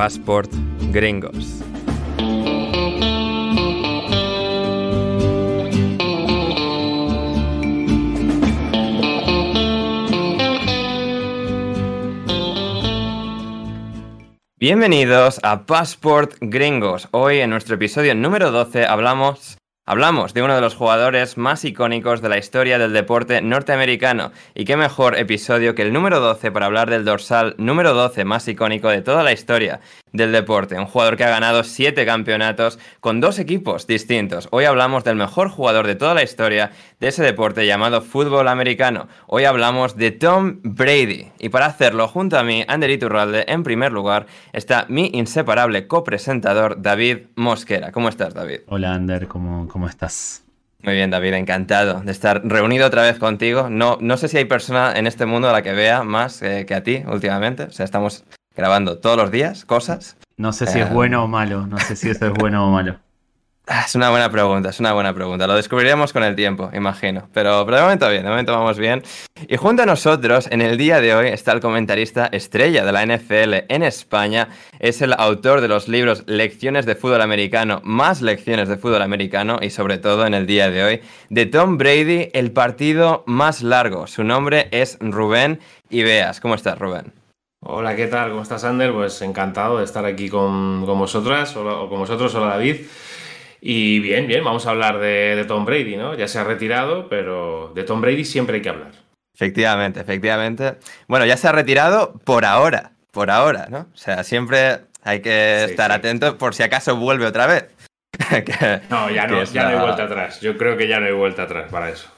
Passport Gringos. Bienvenidos a Passport Gringos. Hoy en nuestro episodio número 12 hablamos Hablamos de uno de los jugadores más icónicos de la historia del deporte norteamericano. Y qué mejor episodio que el número 12 para hablar del dorsal número 12 más icónico de toda la historia del deporte. Un jugador que ha ganado 7 campeonatos con dos equipos distintos. Hoy hablamos del mejor jugador de toda la historia de ese deporte llamado fútbol americano. Hoy hablamos de Tom Brady. Y para hacerlo junto a mí, Ander Iturralde, en primer lugar, está mi inseparable copresentador David Mosquera. ¿Cómo estás, David? Hola, Ander, ¿cómo, cómo estás? Muy bien, David, encantado de estar reunido otra vez contigo. No, no sé si hay persona en este mundo a la que vea más eh, que a ti últimamente. O sea, estamos grabando todos los días cosas. No sé si es eh, bueno o malo, no sé si eso es bueno o malo. Ah, es una buena pregunta, es una buena pregunta. Lo descubriremos con el tiempo, imagino. Pero, pero de momento bien, de momento vamos bien. Y junto a nosotros, en el día de hoy, está el comentarista estrella de la NFL en España. Es el autor de los libros Lecciones de Fútbol Americano, más lecciones de fútbol americano y sobre todo en el día de hoy, de Tom Brady, el partido más largo. Su nombre es Rubén Ibeas. ¿Cómo estás, Rubén? Hola, ¿qué tal? ¿Cómo estás, Ander? Pues encantado de estar aquí con, vosotras, o, con vosotros, hola David. Y bien, bien, vamos a hablar de, Tom Brady, ¿no? Ya se ha retirado, pero de Tom Brady siempre hay que hablar. Efectivamente, efectivamente. Bueno, ya se ha retirado por ahora, por ahora, ¿no? O sea, siempre hay que estar atento por si acaso vuelve otra vez. no, ya no, ya no hay vuelta atrás. Yo creo que ya no hay vuelta atrás para eso.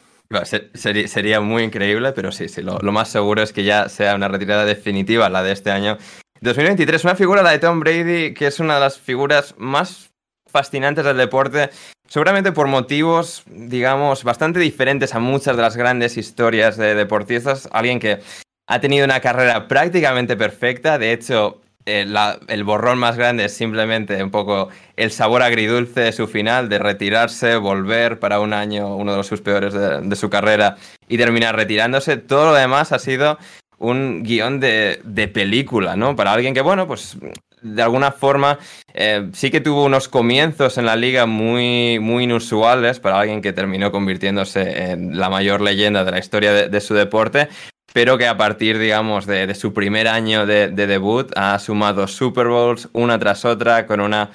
sería, muy increíble, pero sí, sí, lo, lo, más seguro es que ya sea una retirada definitiva la de este año. 2023, una figura, la de Tom Brady, que es una de las figuras más fascinantes del deporte, seguramente por motivos, digamos, bastante diferentes a muchas de las grandes historias de deportistas. Alguien que ha tenido una carrera prácticamente perfecta, de hecho, eh, el borrón más grande es simplemente un poco el sabor agridulce de su final, de retirarse, volver para un año, uno de sus peores de, su carrera, y terminar retirándose. Todo lo demás ha sido un guion de, de, película, ¿no? Para alguien que, bueno, pues de alguna forma eh, sí que tuvo unos comienzos en la liga muy, muy inusuales para alguien que terminó convirtiéndose en la mayor leyenda de la historia de, su deporte, pero que a partir, digamos, de, su primer año de, debut ha sumado Super Bowls una tras otra con una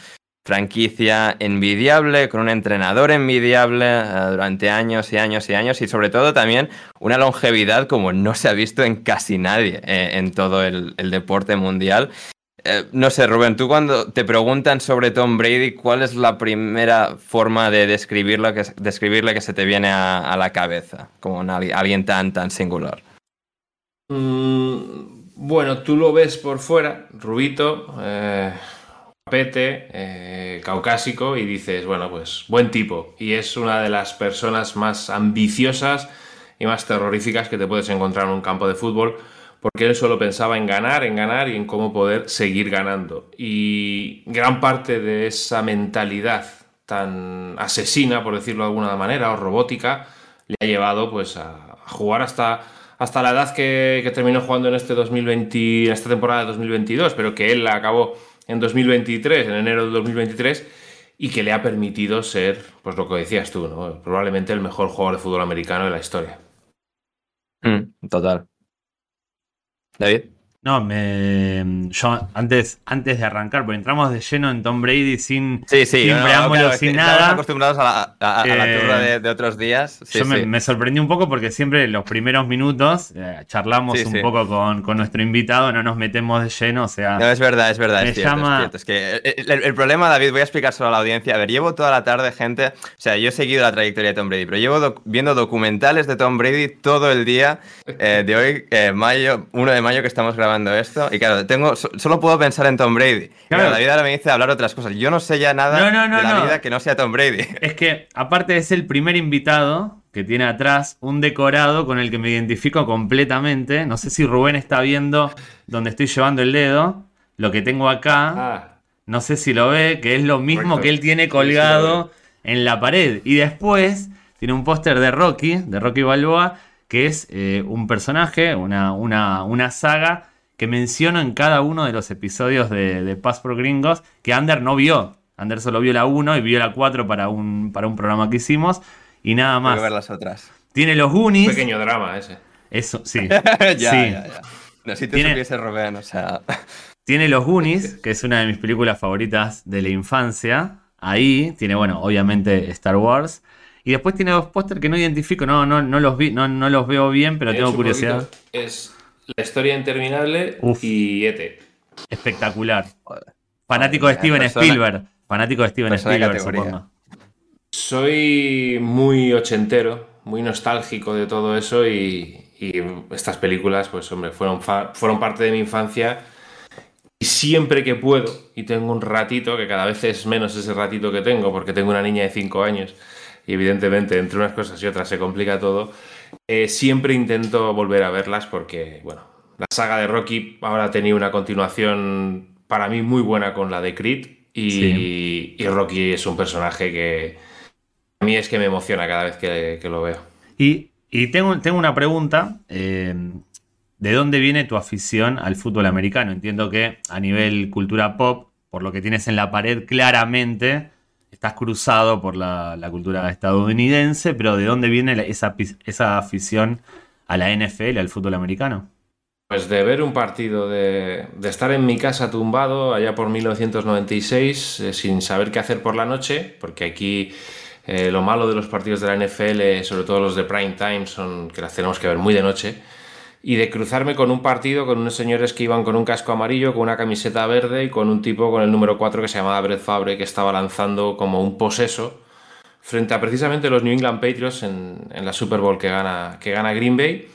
franquicia envidiable, con un entrenador envidiable eh, durante años y años y años y sobre todo también una longevidad como no se ha visto en casi nadie eh, en todo el, el deporte mundial eh, no sé, Rubén, tú cuando te preguntan sobre Tom Brady, ¿cuál es la primera forma de describirlo describirle que se te viene a, la cabeza? Como alguien tan, tan singular. Mm, bueno, tú lo ves por fuera, rubito, eh, eh, caucásico, y dices, bueno, pues buen tipo. Y es una de las personas más ambiciosas y más terroríficas que te puedes encontrar en un campo de fútbol porque él solo pensaba en ganar, en ganar y en cómo poder seguir ganando. Y gran parte de esa mentalidad tan asesina, por decirlo de alguna manera, o robótica, le ha llevado pues a, jugar hasta, hasta la edad que, terminó jugando en este 2020, en esta temporada de 2022, pero que él la acabó en 2023, en enero de 2023, y que le ha permitido ser, pues lo que decías tú, ¿no? probablemente el mejor jugador de fútbol americano de la historia. Mm, total. David. No, me, yo antes, antes de arrancar, porque entramos de lleno en Tom Brady sin, sí, sí, sin sin nada. Estamos acostumbrados a la, eh, turra de, otros días. yo me, sorprendí un poco porque siempre los primeros minutos eh, charlamos un poco con, con, nuestro invitado, no nos metemos de lleno, o sea... No, es verdad, es verdad, es cierto, es, que el, problema, David, voy a explicar solo a la audiencia. A ver, llevo toda la tarde, gente, o sea, yo he seguido la trayectoria de Tom Brady, pero llevo viendo documentales de Tom Brady todo el día eh, de hoy, mayo, 1 de mayo que estamos grabando esto. Y claro, tengo, solo puedo pensar en Tom Brady. Claro. la vida ahora me dice hablar otras cosas. Yo no sé ya nada de la vida que no sea Tom Brady. Es que, aparte de ser el primer invitado que tiene atrás un decorado con el que me identifico completamente. No sé si Rubén está viendo donde estoy llevando el dedo. Lo que tengo acá. Ah. No sé si lo ve, que es lo mismo que él tiene colgado en la pared. Y después tiene un póster de Rocky, de Rocky Balboa, que es eh, un personaje, una, una, una saga que menciono en cada uno de los episodios de, de Pass por Gringos, que Ander no vio. Ander solo vio la 1 y vio la 4 para un, para un programa que hicimos. Y nada más. Voy a ver las otras. Tiene los Goonies. Un pequeño drama ese. Eso, sí. ya, Sí. ya, ya. No, si te Tiene- supiese Rubén, o sea. Tiene Los Goonies, que es una de mis películas favoritas de la infancia. Ahí tiene, bueno, obviamente Star Wars. Y después tiene dos póster que no identifico, no, no, no los vi, no, no los veo bien, pero Es tengo curiosidad. poquito- Es La historia interminable Uf. y ET. Espectacular. Joder. Fanático de Steven persona- Spielberg. Fanático de Steven Spielberg, supongo. Soy muy ochentero, muy nostálgico de todo eso y, y estas películas, pues hombre, fueron, fueron parte de mi infancia y siempre que puedo, y tengo un ratito, que cada vez es menos ese ratito que tengo, porque tengo una niña de 5 años y evidentemente entre unas cosas y otras se complica todo, eh, siempre intento volver a verlas porque, bueno, la saga de Rocky ahora ha tenido una continuación para mí muy buena con la de Creed y, Sí. y Rocky es un personaje que a mí es que me emociona cada vez que, que lo veo. Y, y tengo, tengo una pregunta. eh, ¿De dónde viene tu afición al fútbol americano? Entiendo que a nivel cultura pop, por lo que tienes en la pared, claramente estás cruzado por la, cultura estadounidense, pero ¿de dónde viene esa, esa afición a la NFL, al fútbol americano? Pues de ver un partido, de, de estar en mi casa tumbado allá por 1996, eh, sin saber qué hacer por la noche, porque aquí eh, lo malo de los partidos de la NFL, sobre todo los de prime time, son que las tenemos que ver muy de noche, y de cruzarme con un partido con unos señores que iban con un casco amarillo, con una camiseta verde y con un tipo con el número 4 que se llamaba Brett Favre, que estaba lanzando como un poseso frente a precisamente los New England Patriots en, en la Super Bowl que gana, que gana Green Bay.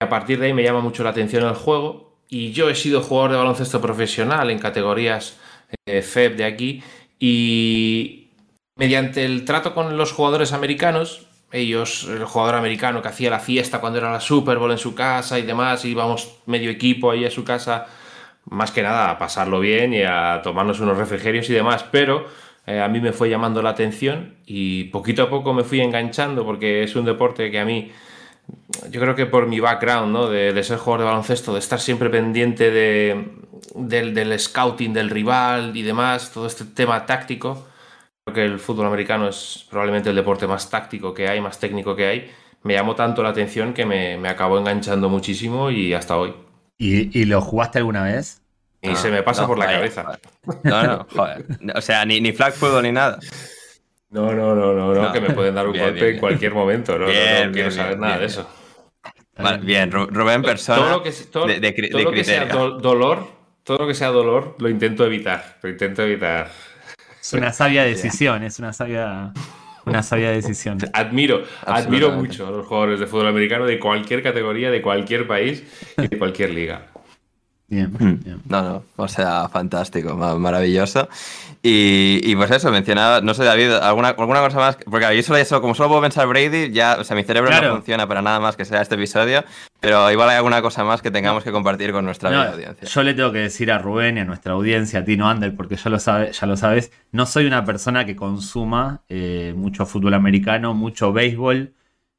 A partir de ahí me llama mucho la atención el juego y yo he sido jugador de baloncesto profesional en categorías eh, FEB de aquí y mediante el trato con los jugadores americanos, ellos, el jugador americano que hacía la fiesta cuando era la Super Bowl en su casa y demás, íbamos medio equipo ahí a su casa, más que nada a pasarlo bien y a tomarnos unos refrigerios y demás, pero eh, a mí me fue llamando la atención y poquito a poco me fui enganchando porque es un deporte que a mí yo creo que por mi background, ¿no? De, de ser jugador de baloncesto, de estar siempre pendiente de, del, del scouting del rival y demás, todo este tema táctico, creo que el fútbol americano es probablemente el deporte más táctico que hay, más técnico que hay. Me llamó tanto la atención que me, me acabó enganchando muchísimo y hasta hoy. ¿Y, y lo jugaste alguna vez? Y Ah, se me pasa no, por la vaya, cabeza. joder. No, no, joder. O sea, ni, ni flag football ni nada. No, no, no, no, no, No. que me pueden dar un Bien, golpe bien, en bien. cualquier momento. No, no, no quiero bien, saber bien, nada bien, de eso. Vale, bien, Ru- Rubén persona todo lo que, todo, de, de todo de lo que sea do- dolor, todo lo que sea dolor, lo intento evitar. Lo intento evitar. Es una sabia decisión, es una sabia, una sabia decisión. Admiro, admiro mucho a los jugadores de fútbol americano de cualquier categoría, de cualquier país y de cualquier liga. Bien, Mm. bien. No, no, o sea, fantástico, ma- maravilloso. Y, y pues eso, mencionaba, no sé, David, alguna, alguna cosa más, porque yo solo, eso, como solo puedo pensar Brady, ya, o sea, mi cerebro Claro. no funciona para nada más que sea este episodio, pero igual hay alguna cosa más que tengamos que compartir con nuestra No, audiencia. yo le tengo que decir a Rubén y a nuestra audiencia, a ti no Ander, porque ya lo, sabe, ya lo sabes, no soy una persona que consuma eh, mucho fútbol americano, mucho béisbol,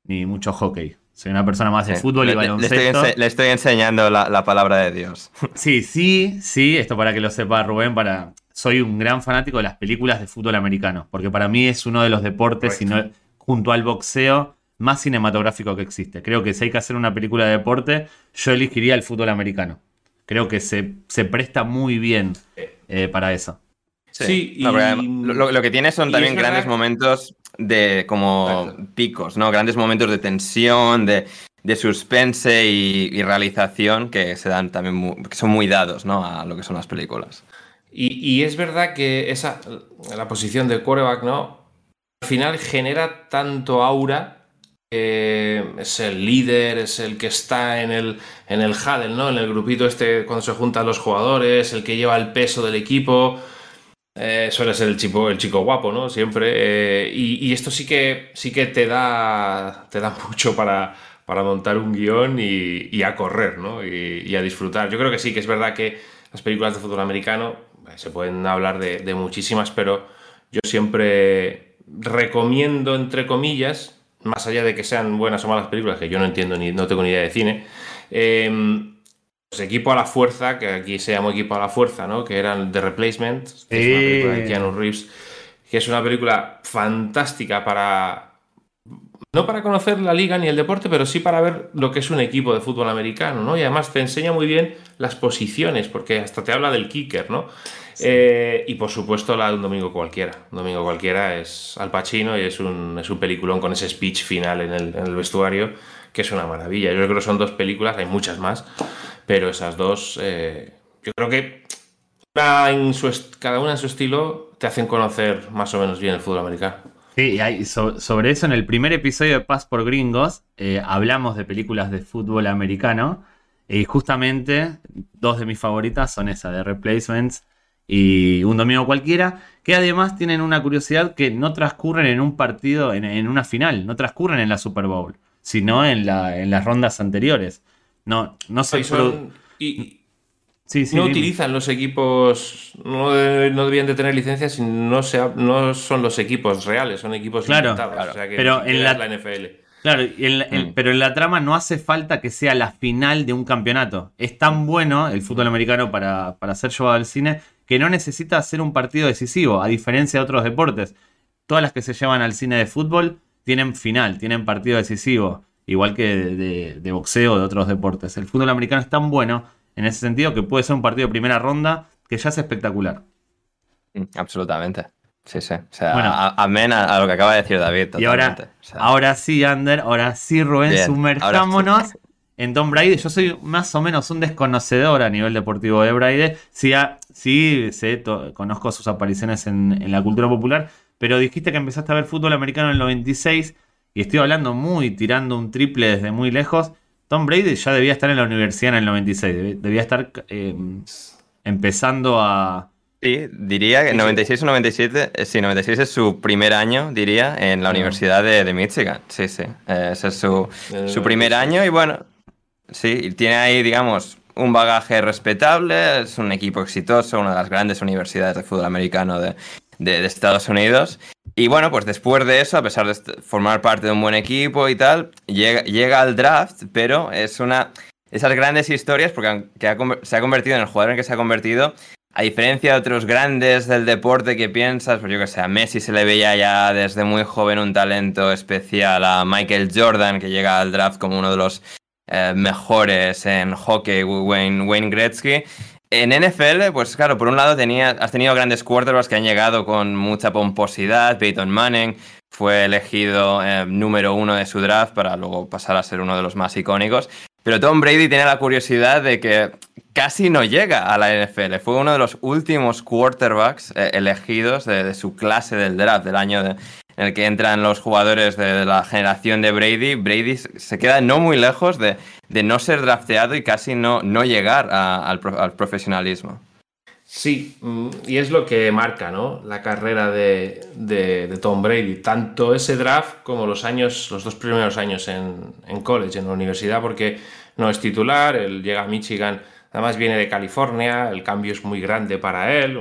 ni mucho hockey. Soy una persona más de Sí, fútbol le, y le- le estoy, baloncesto. le estoy enseñando la, la palabra de Dios. Sí, sí, sí, esto para que lo sepa Rubén, para... soy un gran fanático de las películas de fútbol americano, porque para mí es uno de los deportes, junto al boxeo, más cinematográfico que existe. Creo que si hay que hacer una película de deporte, yo elegiría el fútbol americano. Creo que se, se presta muy bien eh, para eso. Sí, y- lo, lo que tiene son también grandes que- momentos de como Exacto. picos, ¿no? Grandes momentos de tensión, de, de suspense y, y realización que se dan también, mu- que son muy dados, ¿no? A lo que son las películas. Y, y es verdad que esa, la posición de quarterback, ¿no? Al final genera tanto aura. eh, es el líder, es el que está en el, en el huddle, ¿no? En el grupito este cuando se juntan los jugadores, el que lleva el peso del equipo. Eh, suele ser el chico, el chico guapo, ¿no? Siempre. eh, y, esto sí que, sí que te da, te da mucho para, para montar un guion y, y a correr, ¿no? Y, y a disfrutar. Yo creo que sí, que es verdad que las películas de fútbol americano eh, se pueden hablar de, de muchísimas, pero yo siempre recomiendo, entre comillas, más allá de que sean buenas o malas películas, que yo no entiendo ni no tengo ni idea de cine, eh, equipo a la fuerza, que aquí se llamó equipo a la fuerza, ¿no? Que eran The Replacement, que es una película de Keanu Reeves, que es una película fantástica para. No para conocer la liga ni el deporte, pero sí para ver lo que es un equipo de fútbol americano, ¿no? Y además te enseña muy bien las posiciones, porque hasta te habla del kicker, ¿no? Eh, y por supuesto la de un domingo cualquiera. Un domingo cualquiera es Al Pacino y es un, es un peliculón con ese speech final en el, en el vestuario, que es una maravilla. Yo creo que son dos películas, hay muchas más, pero esas dos, eh, yo creo que en cada una en su estilo te hacen conocer más o menos bien el fútbol americano. Sí, y sobre eso en el primer episodio de Paz por Gringos eh, hablamos de películas de fútbol americano y justamente dos de mis favoritas son esa de Replacements y Un Domingo Cualquiera, que además tienen una curiosidad que no transcurren en un partido, en, una final, no transcurren en la Super Bowl, sino en, la, en las rondas anteriores. No, no son, y, no utilizan los equipos, no, debían de tener licencias, no, sea, no son los equipos reales, son equipos claro, pero en la, NFL. Claro, mm. pero en la trama no hace falta que sea la final de un campeonato. Es tan bueno el fútbol americano para, para ser llevado al cine que no necesita ser un partido decisivo, a diferencia de otros deportes. Todas las que se llevan al cine de fútbol tienen final, tienen partido decisivo igual que de, boxeo o de otros deportes. El fútbol americano es tan bueno en ese sentido que puede ser un partido de primera ronda que ya es espectacular. Mm, absolutamente. Sí, sí. O sea, amén a, lo que acaba de decir David. Y ahora, ahora sí, Ander, ahora sí, Rubén, sumerjámonos en Tom Brady. Yo soy más o menos un desconocedor a nivel deportivo de Brady. Sí, sí sé, conozco sus apariciones en, en, la cultura popular, pero dijiste que empezaste a ver fútbol americano en el 96 y estoy hablando muy, tirando un triple desde muy lejos, Tom Brady ya debía estar en la universidad en el 96, debía estar em, empezando a... Sí, diría que 96 o 97, eh, sí, 96 es su primer año, diría, en la Universidad de, Michigan. Sí, sí, eh, ese es su, su primer año y bueno, sí, tiene ahí, digamos, un bagaje respetable, es un equipo exitoso, una de las grandes universidades de fútbol americano de, de, Estados Unidos. Y bueno, pues después de eso, a pesar de formar parte de un buen equipo y tal, llega, llega al draft, pero es una... Esas grandes historias, porque se ha convertido en el jugador en que se ha convertido, a diferencia de otros grandes del deporte que piensas, pues yo que sé, a Messi se le veía ya desde muy joven un talento especial, a Michael Jordan, que llega al draft como uno de los eh, mejores en hockey, Wayne, Wayne Gretzky. En NFL, pues claro, por un lado has tenido grandes quarterbacks que han llegado con mucha pomposidad. Peyton Manning fue elegido eh, número uno de su draft para luego pasar a ser uno de los más icónicos. Pero Tom Brady tiene la curiosidad de que casi no llega a la NFL. Fue uno de los últimos quarterbacks eh, elegidos de, su clase del draft del año de, en el que entran los jugadores de, la generación de Brady, Brady se queda no muy lejos de, no ser drafteado y casi no, no llegar al, profesionalismo. Sí, mm, y es lo que marca ¿no? la carrera de, Tom Brady, tanto ese draft como los años, los dos primeros años en, college, en la universidad, porque no es titular, él llega a Michigan, además viene de California, el cambio es muy grande para él,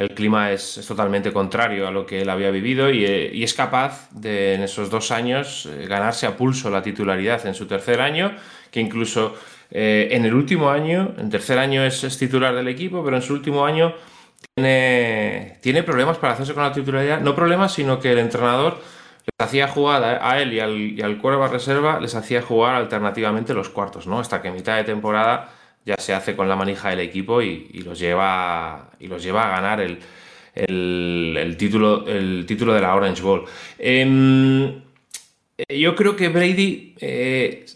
el clima es, totalmente contrario a lo que él había vivido eh, y, es capaz de en esos dos años eh, ganarse a pulso la titularidad en su tercer año, que incluso eh, en el último año, en tercer año es, titular del equipo, pero en su último año tiene, problemas para hacerse con la titularidad, no problemas, sino que el entrenador les hacía jugar a, él y al, y al reserva, les hacía jugar alternativamente los cuartos, ¿no? Hasta que mitad de temporada ya se hace con la manija del equipo y, los, lleva, y los lleva a ganar el, título, el título de la Orange Bowl. Em, yo creo que Brady eh,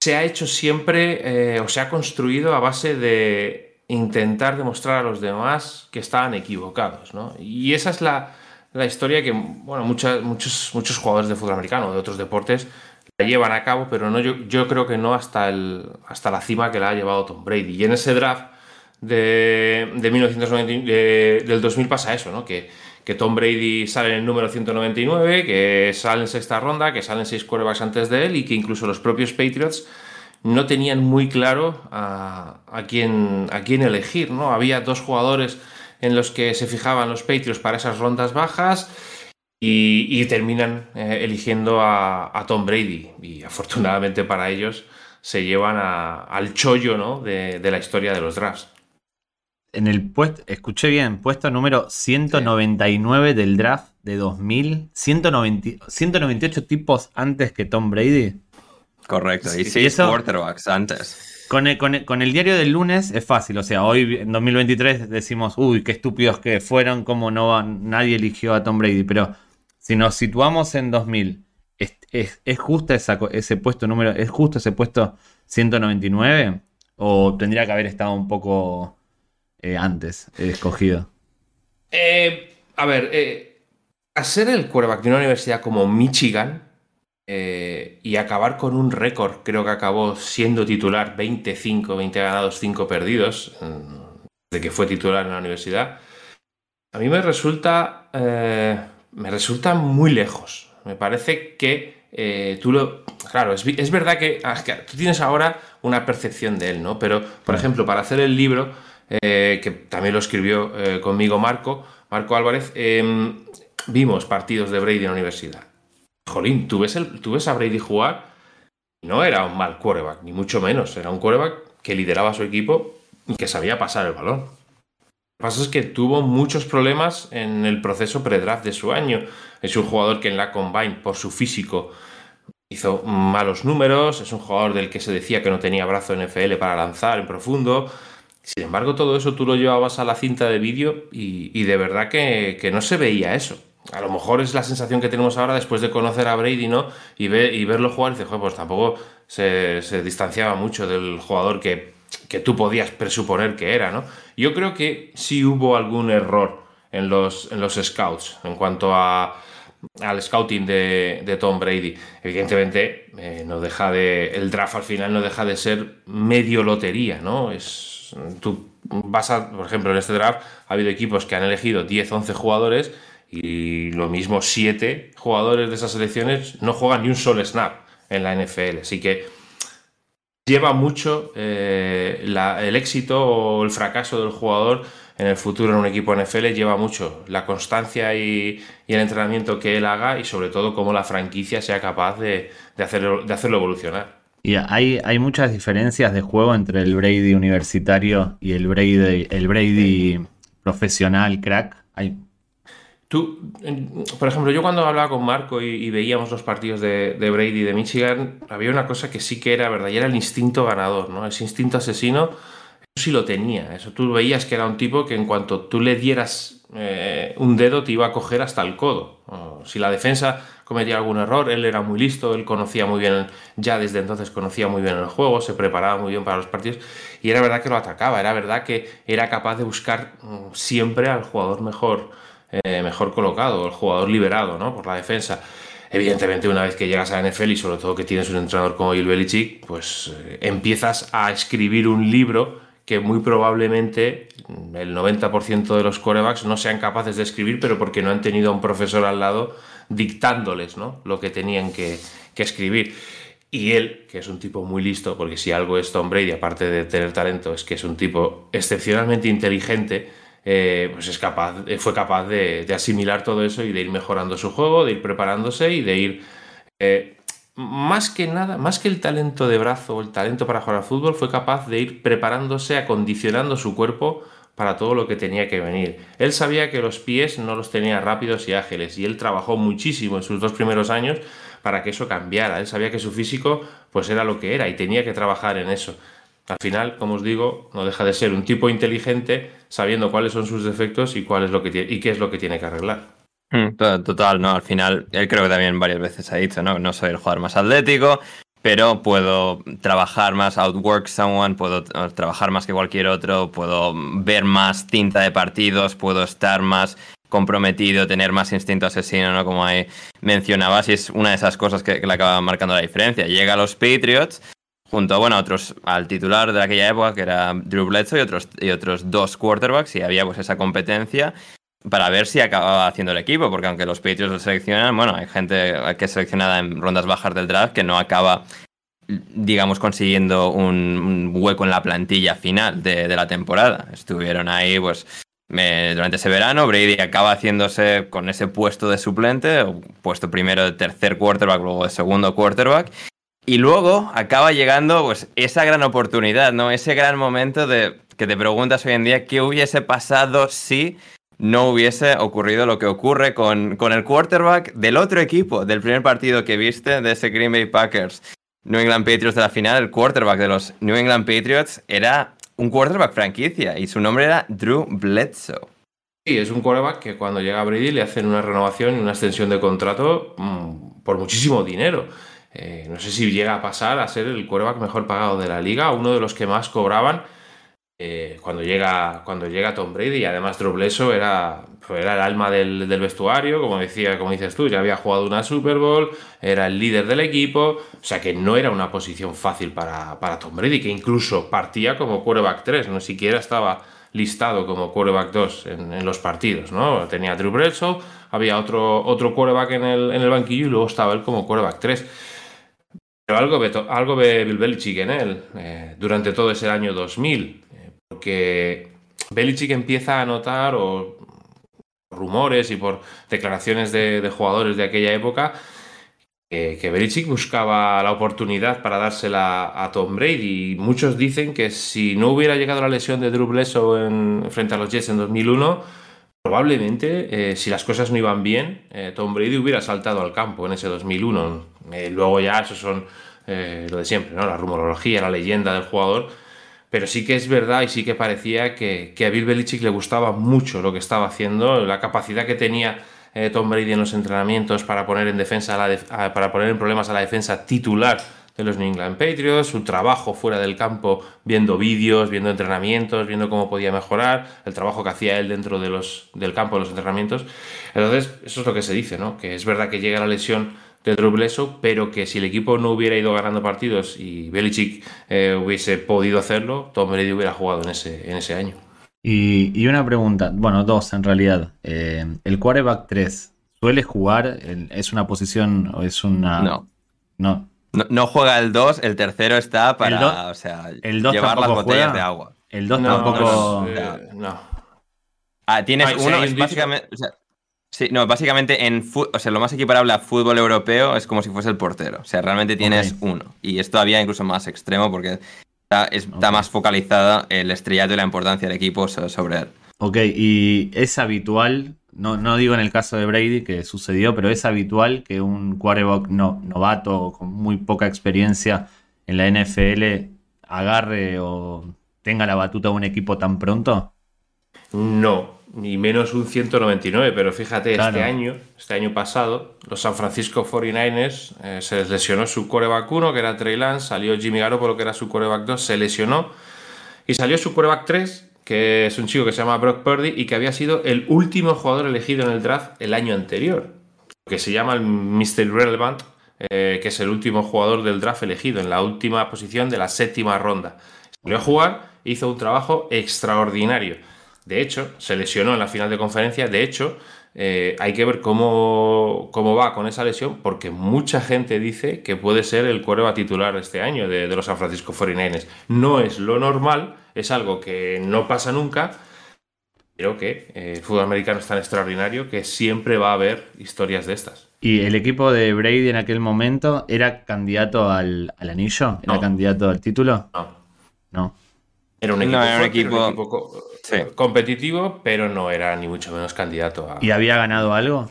se ha hecho siempre eh, o se ha construido a base de intentar demostrar a los demás que estaban equivocados. Y esa es la, historia que bueno, muchos, muchos jugadores de fútbol americano o de otros deportes la llevan a cabo, pero no, yo, creo que no hasta, el, hasta la cima que la ha llevado Tom Brady. Y en ese draft de, de 1990, del 2000 pasa eso, ¿no? Que, que Tom Brady sale en el número 199, que sale en sexta ronda, que salen seis quarterbacks antes de él y que incluso los propios Patriots no tenían muy claro a, a, quién, a quién elegir, ¿no? Había dos jugadores en los que se fijaban los Patriots para esas rondas bajas y, terminan eh, eligiendo a, Tom Brady. Y afortunadamente para ellos se llevan al chollo ¿no? de, la historia de los drafts. En el puesto, escuché bien, puesto número 199 del draft de 2000, 198 tipos antes que Tom Brady. Correcto, y seis quarterbacks antes. Con el, con, el, diario del lunes es fácil, o sea, hoy en 2023 decimos, uy, qué estúpidos que fueron, como no nadie eligió a Tom Brady, pero si nos situamos en 2000, ¿es, es, justo ese puesto número, es justo ese puesto 199? ¿O tendría que haber estado un poco eh, antes escogido? Eh, a ver, eh, hacer el quarterback de una universidad como Michigan y acabar con un récord, creo que acabó siendo titular 25, 20 ganados, 5 perdidos, mm, de que fue titular en la universidad, a mí me resulta, me resulta muy lejos. Me parece que eh, tú lo... Claro, es, verdad ah, que, tú tienes ahora una percepción de él, ¿no? Pero, por ejemplo, para hacer el libro, que también lo escribió conmigo Marco, Marco Álvarez, em, vimos partidos de Brady en la universidad jolín, tú ves, el, tú ves a Brady jugar no era un mal quarterback, ni mucho menos. Era un quarterback que lideraba a su equipo y que sabía pasar el balón. Pasa es que tuvo muchos problemas en el proceso pre-draft de su año. Es un jugador que en la combine, por su físico, hizo malos números. Es un jugador del que se decía que no tenía brazo NFL para lanzar en profundo. Sin embargo, todo eso tú lo llevabas a la cinta de vídeo y, de verdad que, no se veía eso a lo mejor es la sensación que tenemos ahora después de conocer a Brady, ¿no? Y, y verlo jugar y dices, pues tampoco se, distanciaba mucho del jugador que, tú podías presuponer que era, ¿no? Yo creo que sí hubo algún error en los, en los scouts en cuanto a, al scouting de, Tom Brady. Evidentemente, eh, no deja de. El draft al final no deja de ser medio lotería, ¿no? Es. Tú vas a. Por ejemplo, en este draft ha habido equipos que han elegido 10, 11 jugadores y lo mismo, siete jugadores de esas selecciones no juegan ni un solo snap en la NFL. Así que lleva mucho eh, el éxito o el fracaso del jugador en el futuro en un equipo NFL, lleva mucho la constancia y, el entrenamiento que él haga y sobre todo cómo la franquicia sea capaz de, hacerlo, de hacerlo evolucionar. Y hay, hay muchas diferencias de juego entre el Brady universitario y el Brady, el Brady profesional, crack. Tú, por ejemplo, yo cuando hablaba con Marco y, veíamos los partidos de, de, Brady de Michigan, había una cosa que sí que era verdad, y era el instinto ganador, ¿no? Ese instinto asesino, sí lo tenía. Eso tú veías que era un tipo que en cuanto tú le dieras eh, un dedo te iba a coger hasta el codo. si la defensa cometía algún error, él era muy listo, él conocía muy bien, ya desde entonces conocía muy bien el juego, se preparaba muy bien para los partidos, y era verdad que lo atacaba, era verdad que era capaz de buscar mm, siempre al jugador mejor eh, mejor colocado, el jugador liberado ¿no? por la defensa. Evidentemente, una vez que llegas a la NFL y sobre todo que tienes un entrenador como Bill Belichick, pues eh, empiezas a escribir un libro que muy probablemente el 90% de los corebacks no sean capaces de escribir, pero porque no han tenido a un profesor al lado dictándoles ¿no? lo que tenían que, que escribir. Y él, que es un tipo muy listo, porque si algo es Tom Brady, aparte de tener talento, es que es un tipo excepcionalmente inteligente, eh, pues es capaz, eh, fue capaz de, asimilar todo eso y de ir mejorando su juego, de ir preparándose y de ir... Eh, más que nada, más que el talento de brazo o el talento para jugar al fútbol, fue capaz de ir preparándose, acondicionando su cuerpo para todo lo que tenía que venir. Él sabía que los pies no los tenía rápidos y ágiles y él trabajó muchísimo en sus dos primeros años para que eso cambiara. Él sabía que su físico pues era lo que era y tenía que trabajar en eso. Al final, como os digo, no deja de ser un tipo inteligente sabiendo cuáles son sus defectos y, cuál es lo que y qué es lo que tiene que arreglar. Hmm, total, ¿no? Al final, él creo que también varias veces ha dicho, ¿no? No soy el jugador más atlético, pero puedo trabajar más, outwork someone, puedo trabajar más que cualquier otro, puedo ver más tinta de partidos, puedo estar más comprometido, tener más instinto asesino, ¿no? Como ahí mencionabas, y es una de esas cosas que, que le acaba marcando la diferencia. Llega a los Patriots junto a, bueno, otros, al titular de aquella época, que era Drew Bledsoe, y otros, y otros dos quarterbacks, y había pues esa competencia para ver si acababa haciendo el equipo, porque aunque los Patriots lo seleccionan, bueno, hay gente que es seleccionada en rondas bajas del draft que no acaba, digamos, consiguiendo un, hueco en la plantilla final de, la temporada. Estuvieron ahí, pues, durante ese verano, Brady acaba haciéndose con ese puesto de suplente, puesto primero de tercer quarterback, luego de segundo quarterback, Y luego acaba llegando pues esa gran oportunidad, ¿no? Ese gran momento de que te preguntas hoy en día qué hubiese pasado si no hubiese ocurrido lo que ocurre con, con el quarterback del otro equipo, del primer partido que viste, de ese Green Bay Packers. New England Patriots de la final, el quarterback de los New England Patriots era un quarterback franquicia y su nombre era Drew Bledsoe. Sí, es un quarterback que cuando llega a Brady le hacen una renovación y una extensión de contrato mm, por muchísimo dinero. Eh, no sé si llega a pasar a ser el quarterback mejor pagado de la liga, uno de los que más cobraban eh, cuando, llega, cuando llega Tom Brady. Y además Drew era, pues era el alma del, vestuario, como, decía, como dices tú, ya había jugado una Super Bowl, era el líder del equipo, o sea que no era una posición fácil para, para Tom Brady, que incluso partía como quarterback 3, no siquiera estaba listado como quarterback 2 en, los partidos, ¿no? Tenía Drew Bledsoe, había otro, otro quarterback en el, en el banquillo y luego estaba él como quarterback 3. Pero algo ve, algo ve Bill Belichick en él eh, durante todo ese año 2000, eh, porque Belichick empieza a notar, o rumores y por declaraciones de, jugadores de aquella época, que Belichick buscaba la oportunidad para dársela a Tom Brady. Y muchos dicen que si no hubiera llegado la lesión de Drew Bledsoe en, frente a los Jets en 2001, probablemente, eh, si las cosas no iban bien, eh, Tom Brady hubiera saltado al campo en ese 2001. Eh, luego ya eso son lo de siempre, ¿no? la rumorología, la leyenda del jugador. Pero sí que es verdad y sí que parecía que, que a Bill Belichick le gustaba mucho lo que estaba haciendo, la capacidad que tenía Tom Brady en los entrenamientos para poner en defensa para poner en problemas a la defensa titular de los New England Patriots, su trabajo fuera del campo, viendo vídeos, viendo entrenamientos, viendo cómo podía mejorar, el trabajo que hacía él dentro de los, del campo de los entrenamientos. Entonces, eso es lo que se dice, ¿no? Que es verdad que llega la lesión de Drew Bledsoe, pero que si el equipo no hubiera ido ganando partidos y Belichick eh, hubiese podido hacerlo, Tom Brady hubiera jugado en ese, en ese año. Y, una pregunta, bueno, dos en realidad. Eh, ¿El quarterback 3 suele jugar? ¿Es una posición o es una...? No. No. No, juega el 2, el tercero está para o sea, llevar las botellas de agua. El 2 tampoco. No. Ah, tienes uno, es básicamente. sí, no, básicamente en o sea, lo más equiparable a fútbol europeo es como si fuese el portero. O sea, realmente tienes uno. Y es todavía incluso más extremo porque está, está más focalizada el estrellato y la importancia del equipo sobre él. Ok, y es habitual no, digo en el caso de Brady que sucedió, pero es habitual que un quarterback no, novato con muy poca experiencia en la NFL agarre o tenga la batuta de un equipo tan pronto. No, ni menos un 199, pero fíjate, este año, este año pasado, los San Francisco 49ers eh, se lesionó su coreback 1, que era Trey Lance, salió Jimmy Garoppolo, que era su coreback 2, se lesionó, y salió su coreback 3, que es un chico que se llama Brock Purdy y que había sido el último jugador elegido en el draft el año anterior, que se llama el Mr. Relevant, eh, que es el último jugador del draft elegido en la última posición de la séptima ronda. Salió a jugar, hizo un trabajo extraordinario. De hecho, se lesionó en la final de conferencia. De hecho, eh, hay que ver cómo, cómo, va con esa lesión, porque mucha gente dice que puede ser el cuerva titular este año de, de los San Francisco 49ers. No es lo normal, es algo que no pasa nunca, pero que eh, el fútbol americano es tan extraordinario que siempre va a haber historias de estas. ¿Y el equipo de Brady en aquel momento era candidato al, anillo? ¿Era candidato al título? No. No. Era un equipo, competitivo, pero no era ni mucho menos candidato a. ¿Y había ganado algo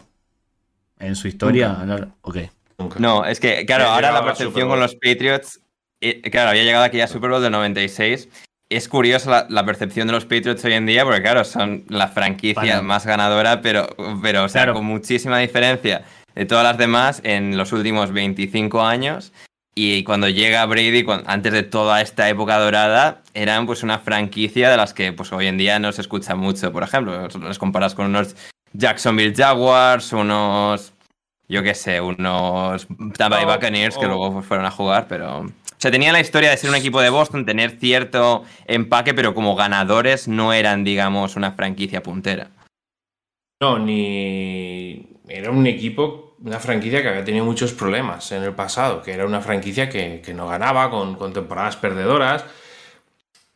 en su historia? No, es que, claro, ahora la percepción con los Patriots. Claro, había llegado aquí a Super Bowl del 96 es curiosa la, percepción de los Patriots hoy en día, porque claro, son la franquicia más ganadora, pero, pero o sea, con muchísima diferencia de todas las demás en los últimos 25 años. Y cuando llega Brady, antes de toda esta época dorada, eran pues una franquicia de las que pues hoy en día no se escucha mucho. Por ejemplo, les comparas con unos Jacksonville Jaguars, unos, yo qué sé, unos Tampa Bay Buccaneers que luego fueron a jugar, pero sea, tenía la historia de ser un equipo de Boston, tener cierto empaque, pero como ganadores no eran, digamos, una franquicia puntera. No, ni. Era un equipo, una franquicia que había tenido muchos problemas en el pasado, que era una franquicia que, no ganaba, con, temporadas perdedoras.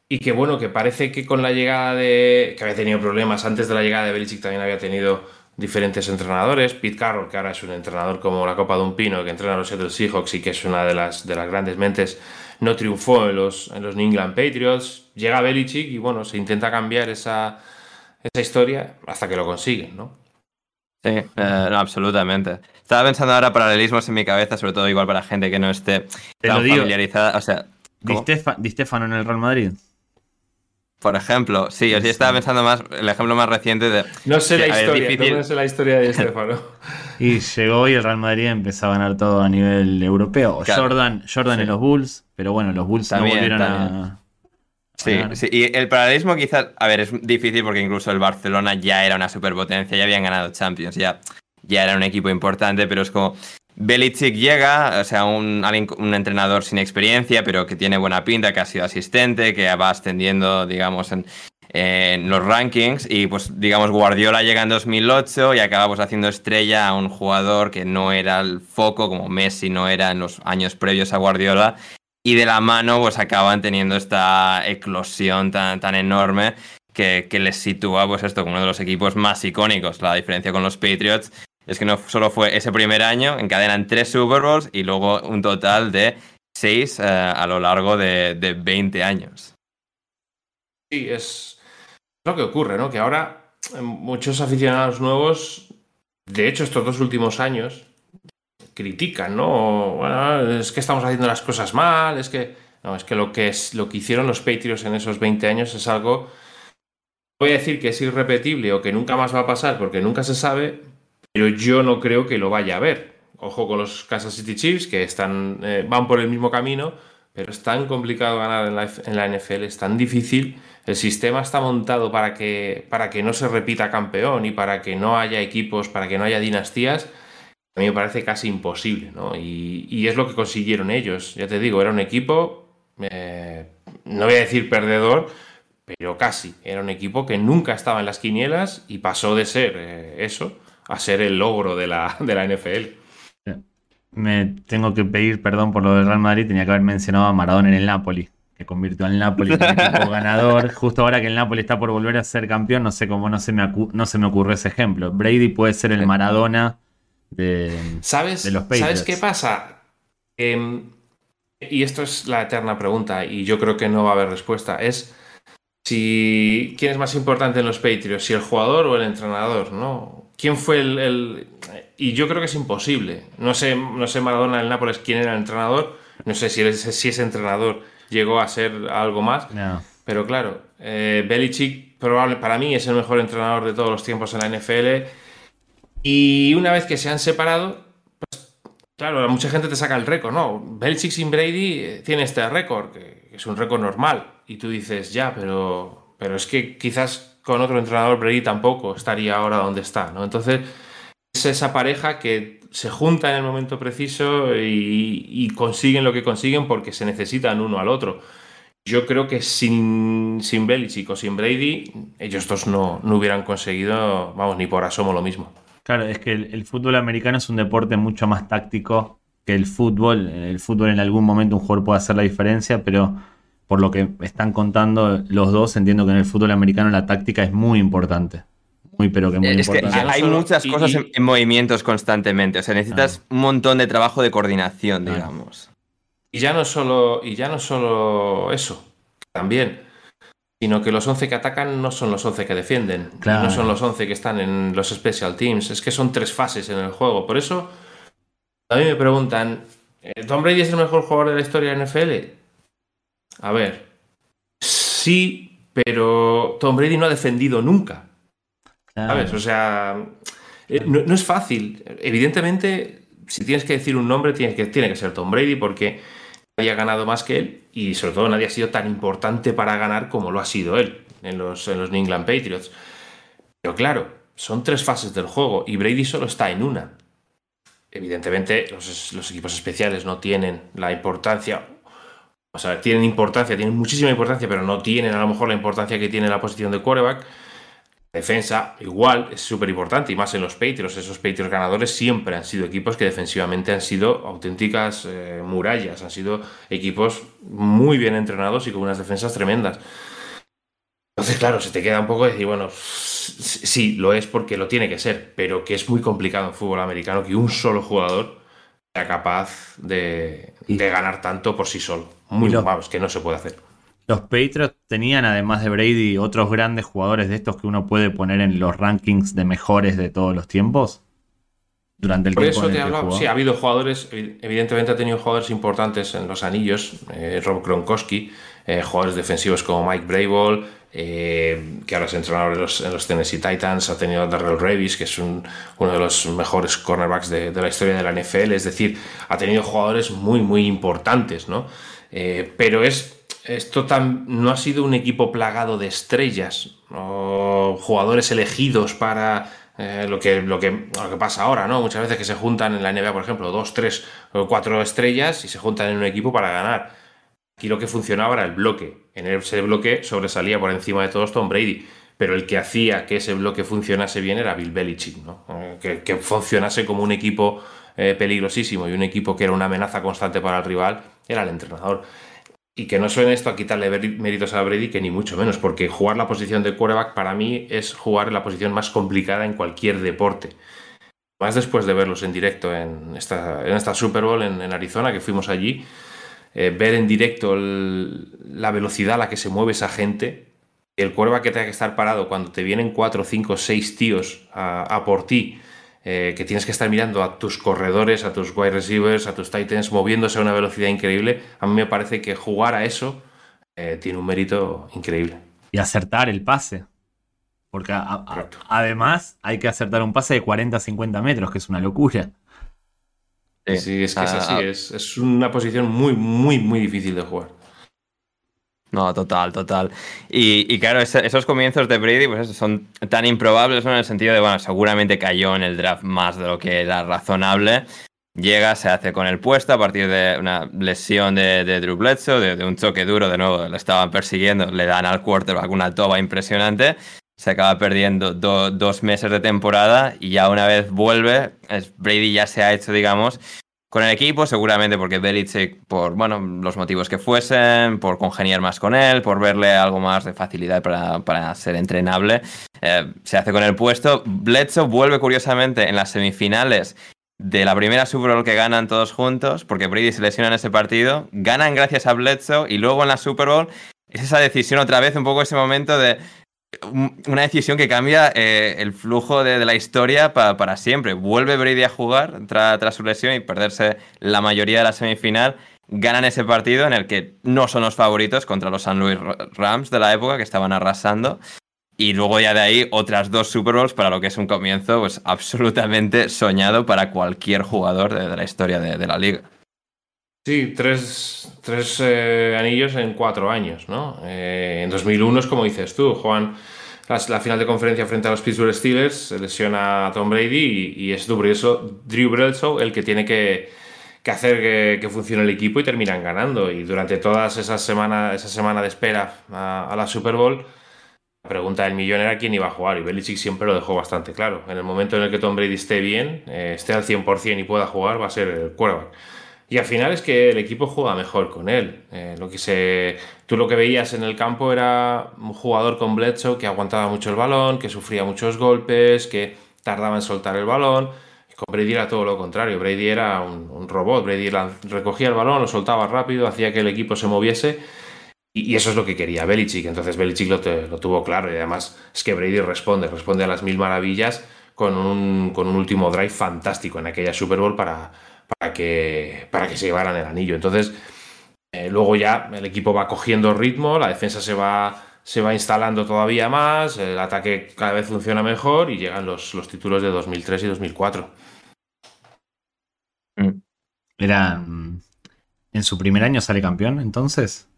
Y que bueno, que parece que con la llegada de. que había tenido problemas antes de la llegada de Belichick también había tenido diferentes entrenadores. Pete Carroll, que ahora es un entrenador como la Copa de un Pino, que entrena a los Seattle Seahawks y que es una de las, de las grandes mentes, no triunfó en los, en los New England Patriots. Llega Belichick y bueno, se intenta cambiar esa, esa historia hasta que lo consiguen, ¿no? Sí, eh, no, absolutamente. Estaba pensando ahora paralelismos en mi cabeza, sobre todo igual para gente que no esté Te tan lo digo. familiarizada. O sea, Di, en el Real Madrid. Por ejemplo, sí, yo sí estaba pensando más, el ejemplo más reciente de. No sé la historia, difícil. no sé la historia de Estefano. Y llegó y el Real Madrid empezó a ganar todo a nivel europeo. Claro. Jordan, Jordan Sí. en los Bulls, pero bueno, los Bulls También, no volvieron también. a. Sí, sí, y el paralelismo quizás, a ver, es difícil porque incluso el Barcelona ya era una superpotencia, ya habían ganado Champions, ya, ya era un equipo importante, pero es como Belichick llega, o sea, un, un entrenador sin experiencia, pero que tiene buena pinta, que ha sido asistente, que va ascendiendo, digamos, en, los rankings, y pues, digamos, Guardiola llega en 2008 y acaba pues haciendo estrella a un jugador que no era el foco, como Messi no era en los años previos a Guardiola, y de la mano pues acaban teniendo esta eclosión tan, tan enorme que, que les sitúa pues esto como uno de los equipos más icónicos. La diferencia con los Patriots es que no solo fue ese primer año, encadenan tres Super Bowls y luego un total de seis eh, a lo largo de, de 20 años. Sí, es lo que ocurre, ¿no? Que ahora eh, muchos aficionados nuevos, de hecho estos dos últimos años, critican, ¿no? Bueno, es que estamos haciendo las cosas mal, es que... No, es que lo que, es, lo que hicieron los Patriots en esos 20 años es algo... Voy a decir que es irrepetible o que nunca más va a pasar porque nunca se sabe, pero yo no creo que lo vaya a ver. Ojo con los Kansas City Chiefs que están, eh, van por el mismo camino, pero es tan complicado ganar en la, en la NFL, es tan difícil. El sistema está montado para que, para que no se repita campeón y para que no haya equipos, para que no haya dinastías. A mí me parece casi imposible, ¿no? Y, es lo que consiguieron ellos. Ya te digo, era un equipo, eh, no voy a decir perdedor, pero casi. Era un equipo que nunca estaba en las quinielas y pasó de ser eh, eso a ser el logro de la, de la NFL. Me tengo que pedir perdón por lo del Real Madrid. Tenía que haber mencionado a Maradona en el Napoli, que convirtió al Napoli en equipo ganador. Justo ahora que el Napoli está por volver a ser campeón, no sé cómo no se me, no se me ocurrió ese ejemplo. Brady puede ser el Maradona de. ¿Sabes, de los ¿Sabes Patriots. qué pasa? Em, y esto es la eterna pregunta, y yo creo que no va a haber respuesta. Es si quién es más importante en los Patriots, si el jugador o el entrenador, ¿no? ¿Quién fue el, el- Y yo creo que es imposible. No sé, no sé Maradona del Nápoles quién era el entrenador. No sé si ese, si ese entrenador llegó a ser algo más. No. Pero claro, eh, Belichick probable, para mí es el mejor entrenador de todos los tiempos en la NFL. Y una vez que se han separado, pues claro, mucha gente te saca el récord, ¿no? Belichick sin Brady eh, tiene este récord, que que es un récord normal. Y tú dices, ya, pero, pero es que quizás con otro entrenador Brady tampoco estaría ahora donde está, ¿no? Entonces, es esa pareja que se junta en el momento preciso y, consiguen lo que consiguen porque se necesitan uno al otro. Yo creo que sin, sin Belichick o sin Brady, ellos dos no, no hubieran conseguido, vamos, ni por asomo lo mismo. Claro, es que el, el fútbol americano es un deporte mucho más táctico que el fútbol. El fútbol en algún momento un jugador puede hacer la diferencia, pero por lo que están contando los dos, entiendo que en el fútbol americano la táctica es muy importante. Muy, pero que muy Es que importante. No hay solo- muchas cosas y- en, en movimientos constantemente, o sea, necesitas un montón de trabajo de coordinación, Claro. digamos. Y ya no solo, y ya no solo eso, también, sino que los 11 que atacan no son los 11 que defienden, Claro. no son los 11 que están en los special teams, es que son tres fases en el juego. Por eso, a mí me preguntan, ¿eh, ¿Tom Brady es el mejor jugador de la historia de NFL? A ver, sí, pero Tom Brady no ha defendido nunca. Claro. ¿Sabes? O sea, eh, no, no es fácil. Evidentemente, si tienes que decir un nombre, tienes que, tiene que ser Tom Brady porque nadie ha ganado más que él y sobre todo nadie ha sido tan importante para ganar como lo ha sido él en los, en los New England Patriots. Pero claro, son tres fases del juego y Brady solo está en una. Evidentemente, los, los equipos especiales no tienen la importancia. O sea, tienen importancia, tienen muchísima importancia, pero no tienen a lo mejor la importancia que tiene la posición de quarterback. Defensa, igual, es súper importante, y más en los Patriots. Esos Patriots ganadores siempre han sido equipos que defensivamente han sido auténticas eh, murallas, han sido equipos muy bien entrenados y con unas defensas tremendas. Entonces, claro, se te queda un poco decir, bueno, sí, lo es porque lo tiene que ser, pero que es muy complicado en fútbol americano que un solo jugador sea capaz de, ganar tanto por sí solo. Muy lo, vamos, que no se puede hacer. Los Patriots tenían, además de Brady, otros grandes jugadores de estos que uno puede poner en los rankings de mejores de todos los tiempos. Durante el Por tiempo eso te sí, ha habido jugadores, evidentemente ha tenido jugadores importantes en los anillos, eh, Rob Gronkowski, eh, jugadores defensivos como Mike Brable, eh, que ahora es entrenador en los, Tennessee Titans, ha tenido a Darrell Revis, que es uno de los mejores cornerbacks de, la historia de la NFL, es decir, ha tenido jugadores muy, muy importantes, ¿no? Eh, pero es, esto no ha sido un equipo plagado de estrellas, o jugadores elegidos para lo, que, lo, que, lo que pasa ahora, ¿no? Muchas veces que se juntan en la NBA, por ejemplo, dos, tres o cuatro estrellas y se juntan en un equipo para ganar. Aquí lo que funcionaba era el bloque. En ese bloque sobresalía por encima de todos Tom Brady. Pero el que hacía que ese bloque funcionase bien era Bill Belichick, ¿no? Eh, que, funcionase como un equipo eh, peligrosísimo y un equipo que era una amenaza constante para el rival, era el entrenador. Y que no suene esto a quitarle méritos a Brady, que ni mucho menos, porque jugar la posición de quarterback para mí es jugar la posición más complicada en cualquier deporte. Más después de verlos en directo en esta Super Bowl en Arizona, que fuimos allí, eh, ver en directo la velocidad a la que se mueve esa gente, el cuerva que tenga que estar parado cuando te vienen 4, 5, 6 tíos a, por ti, eh, que tienes que estar mirando a tus corredores, a tus wide receivers, a tus titans, moviéndose a una velocidad increíble, a mí me parece que jugar a eso eh, tiene un mérito increíble. Y acertar el pase. Porque además hay que acertar un pase de 40 50 metros, que es una locura. Sí, es que es así. Es, una posición muy, muy, muy difícil de jugar. No, total, total. Y, claro, esos comienzos de Brady pues son tan improbables en el sentido de, bueno, seguramente cayó en el draft más de lo que era razonable. Llega, se hace con el puesto a partir de una lesión de, Drew Bledsoe, de, un choque duro, de nuevo, le estaban persiguiendo, le dan al quarterback una toba impresionante se acaba perdiendo dos meses de temporada y ya una vez vuelve, Brady ya se ha hecho, digamos, con el equipo, seguramente porque Belichick, por bueno, los motivos que fuesen, por congeniar más con él, por verle algo más de facilidad para, ser entrenable, eh, se hace con el puesto. Bledsoe vuelve curiosamente en las semifinales de la primera Super Bowl que ganan todos juntos, porque Brady se lesiona en ese partido, ganan gracias a Bledsoe y luego en la Super Bowl es esa decisión otra vez, un poco ese momento de una decisión que cambia eh, el flujo de, la historia para siempre. Vuelve Brady a jugar tras su lesión y perderse la mayoría de la semifinal. Ganan ese partido en el que no son los favoritos contra los San Luis Rams de la época que estaban arrasando. Y luego ya de ahí otras dos Super Bowls para lo que es un comienzo pues, absolutamente soñado para cualquier jugador de, la historia de la liga. Sí, tres, eh, anillos en cuatro años, ¿no? Eh, en 2001 es como dices tú, Juan, la, final de conferencia frente a los Pittsburgh Steelers, se lesiona a Tom Brady y, es Drew Bledsoe el que tiene que, hacer que, funcione el equipo y terminan ganando. Y durante todas esas semanas, esa semana de espera a, la Super Bowl, la pregunta del millón era quién iba a jugar y Belichick siempre lo dejó bastante claro. En el momento en el que Tom Brady esté bien, eh, esté al 100% y pueda jugar, va a ser el quarterback. Y al final es que el equipo juega mejor con él. Eh, lo que se, tú lo que veías en el campo era un jugador con Bledsoe que aguantaba mucho el balón, que sufría muchos golpes, que tardaba en soltar el balón. Y con Brady era todo lo contrario. Brady era un, robot. Brady recogía el balón, lo soltaba rápido, hacía que el equipo se moviese. Y, eso es lo que quería Belichick. Entonces Belichick lo, tuvo claro. Y además es que Brady responde, responde a las mil maravillas con un último drive fantástico en aquella Super Bowl para para que, para que se llevaran el anillo. Entonces, eh, luego ya el equipo va cogiendo ritmo, la defensa se va, se va instalando todavía más, el ataque cada vez funciona mejor y llegan los, los títulos de 2003 y 2004. Mm. Era. Mm, ¿En su primer año sale campeón entonces?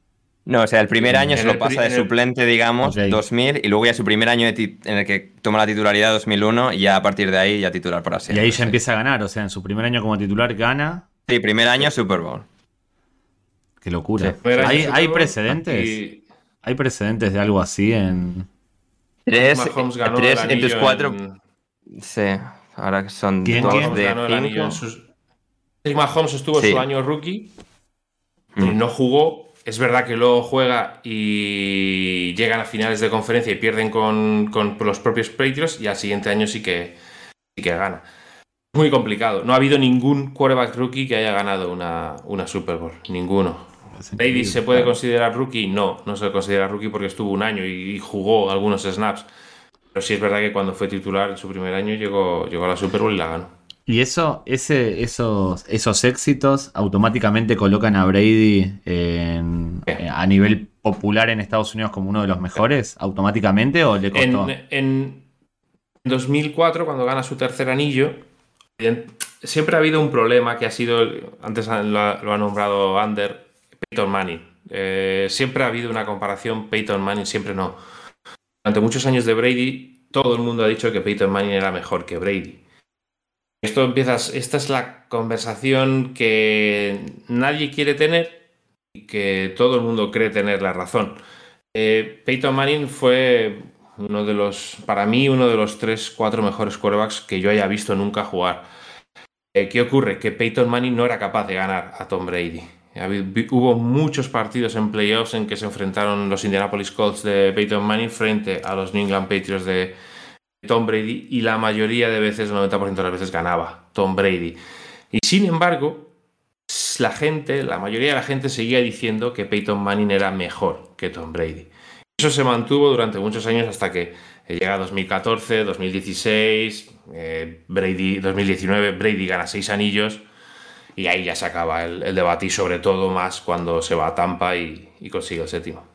No, o sea, el primer año se lo pasa de suplente, digamos, 2000, y luego ya su primer año en el que toma la titularidad 2001, y ya a partir de ahí ya titular por así. Y ahí ya empieza a ganar, o sea, en su primer año como titular gana. Sí, primer año Super Bowl. Qué locura. ¿Hay, precedentes? ¿Hay precedentes de algo así en...? Tres, tres en tus cuatro... Sí, ahora que son dos de cinco. Mahomes estuvo en su año rookie, y mm. no jugó es verdad que luego juega y llegan a finales de conferencia y pierden con, con los propios Patriots y al siguiente año sí que, sí que gana. Muy complicado. No ha habido ningún quarterback rookie que haya ganado una, una Super Bowl. Ninguno. Brady se puede considerar rookie. No, no se considera rookie porque estuvo un año y jugó algunos snaps. Pero sí es verdad que cuando fue titular en su primer año llegó, llegó a la Super Bowl y la ganó. Y eso, ese, esos, esos éxitos automáticamente colocan a Brady en, a nivel popular en Estados Unidos como uno de los mejores, automáticamente o le costó. En, en 2004, cuando gana su tercer anillo, siempre ha habido un problema que ha sido, antes lo ha, nombrado Ander, Peyton Manning. Eh, siempre ha habido una comparación Peyton Manning, siempre no. Durante muchos años de Brady, todo el mundo ha dicho que Peyton Manning era mejor que Brady. Esto empiezas, esta es la conversación que nadie quiere tener y que todo el mundo cree tener la razón. Eh, Peyton Manning fue uno de los, para mí, uno de los tres, cuatro mejores quarterbacks que yo haya visto nunca jugar. Eh, ¿Qué ocurre? Que Peyton Manning no era capaz de ganar a Tom Brady. Hubo muchos partidos en playoffs en que se enfrentaron los Indianapolis Colts de Peyton Manning frente a los New England Patriots de Tom Brady y la mayoría de veces, el 90% de las veces ganaba Tom Brady. Y sin embargo, la gente, la mayoría de la gente seguía diciendo que Peyton Manning era mejor que Tom Brady. Eso se mantuvo durante muchos años hasta que llega 2014, 2016, eh, Brady, 2019, Brady gana seis anillos y ahí ya se acaba el, debate y sobre todo más cuando se va a Tampa y consigue el séptimo.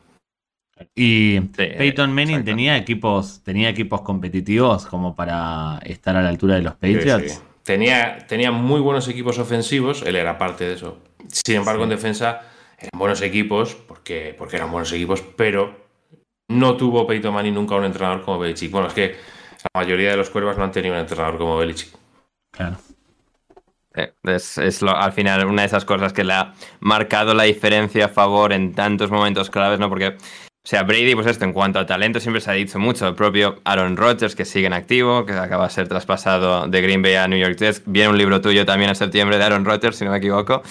Y Peyton Manning tenía equipos, tenía equipos competitivos como para estar a la altura de los Patriots. Tenía, tenía muy buenos equipos ofensivos, él era parte de eso. Sin embargo, en defensa eran buenos equipos, porque, porque eran buenos equipos, pero no tuvo Peyton Manning nunca un entrenador como Belichick. Bueno, es que la mayoría de los cuervas no han tenido un entrenador como Belichick. Claro. Es, al final una de esas cosas que le ha marcado la diferencia a favor en tantos momentos claves, ¿no? Porque o sea, Brady, pues esto, en cuanto a talento, siempre se ha dicho mucho. El propio Aaron Rodgers, que sigue en activo, que acaba de ser traspasado de Green Bay a New York Jets. Viene un libro tuyo también en septiembre de Aaron Rodgers, si no me equivoco.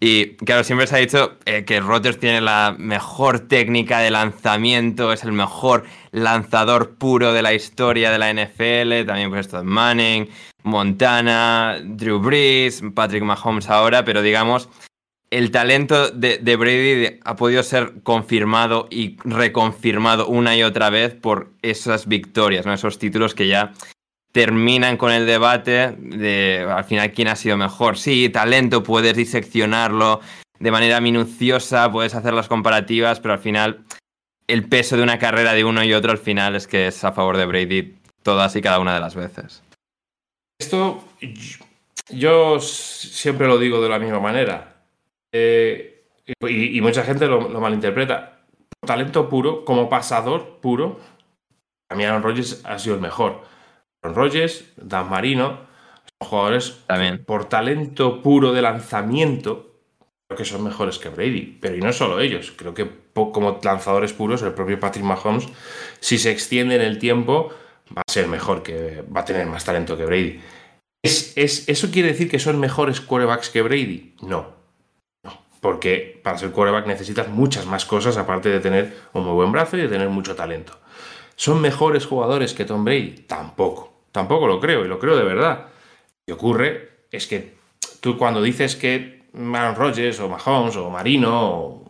Y claro, siempre se ha dicho eh, que Rodgers tiene la mejor técnica de lanzamiento, es el mejor lanzador puro de la historia de la NFL. También, pues esto, Manning, Montana, Drew Brees, Patrick Mahomes ahora, pero digamos el talento de, Brady ha podido ser confirmado y reconfirmado una y otra vez por esas victorias, ¿no? esos títulos que ya terminan con el debate de al final quién ha sido mejor. Sí, talento, puedes diseccionarlo de manera minuciosa, puedes hacer las comparativas, pero al final el peso de una carrera de uno y otro al final es que es a favor de Brady todas y cada una de las veces. Esto yo siempre lo digo de la misma manera eh, y, mucha gente lo, malinterpreta. Talento puro, como pasador puro, a mí Aaron Rodgers ha sido el mejor. Aaron Rodgers, Dan Marino, son jugadores También. por talento puro de lanzamiento, creo que son mejores que Brady. Pero y no solo ellos, creo que como lanzadores puros, el propio Patrick Mahomes, si se extiende en el tiempo, va a ser mejor que va a tener más talento que Brady. ¿Es, es, ¿Eso quiere decir que son mejores quarterbacks que Brady? No porque para ser quarterback necesitas muchas más cosas aparte de tener un muy buen brazo y de tener mucho talento. ¿Son mejores jugadores que Tom Brady? Tampoco. Tampoco lo creo y lo creo de verdad. Lo que ocurre es que tú cuando dices que Aaron Rodgers o Mahomes o Marino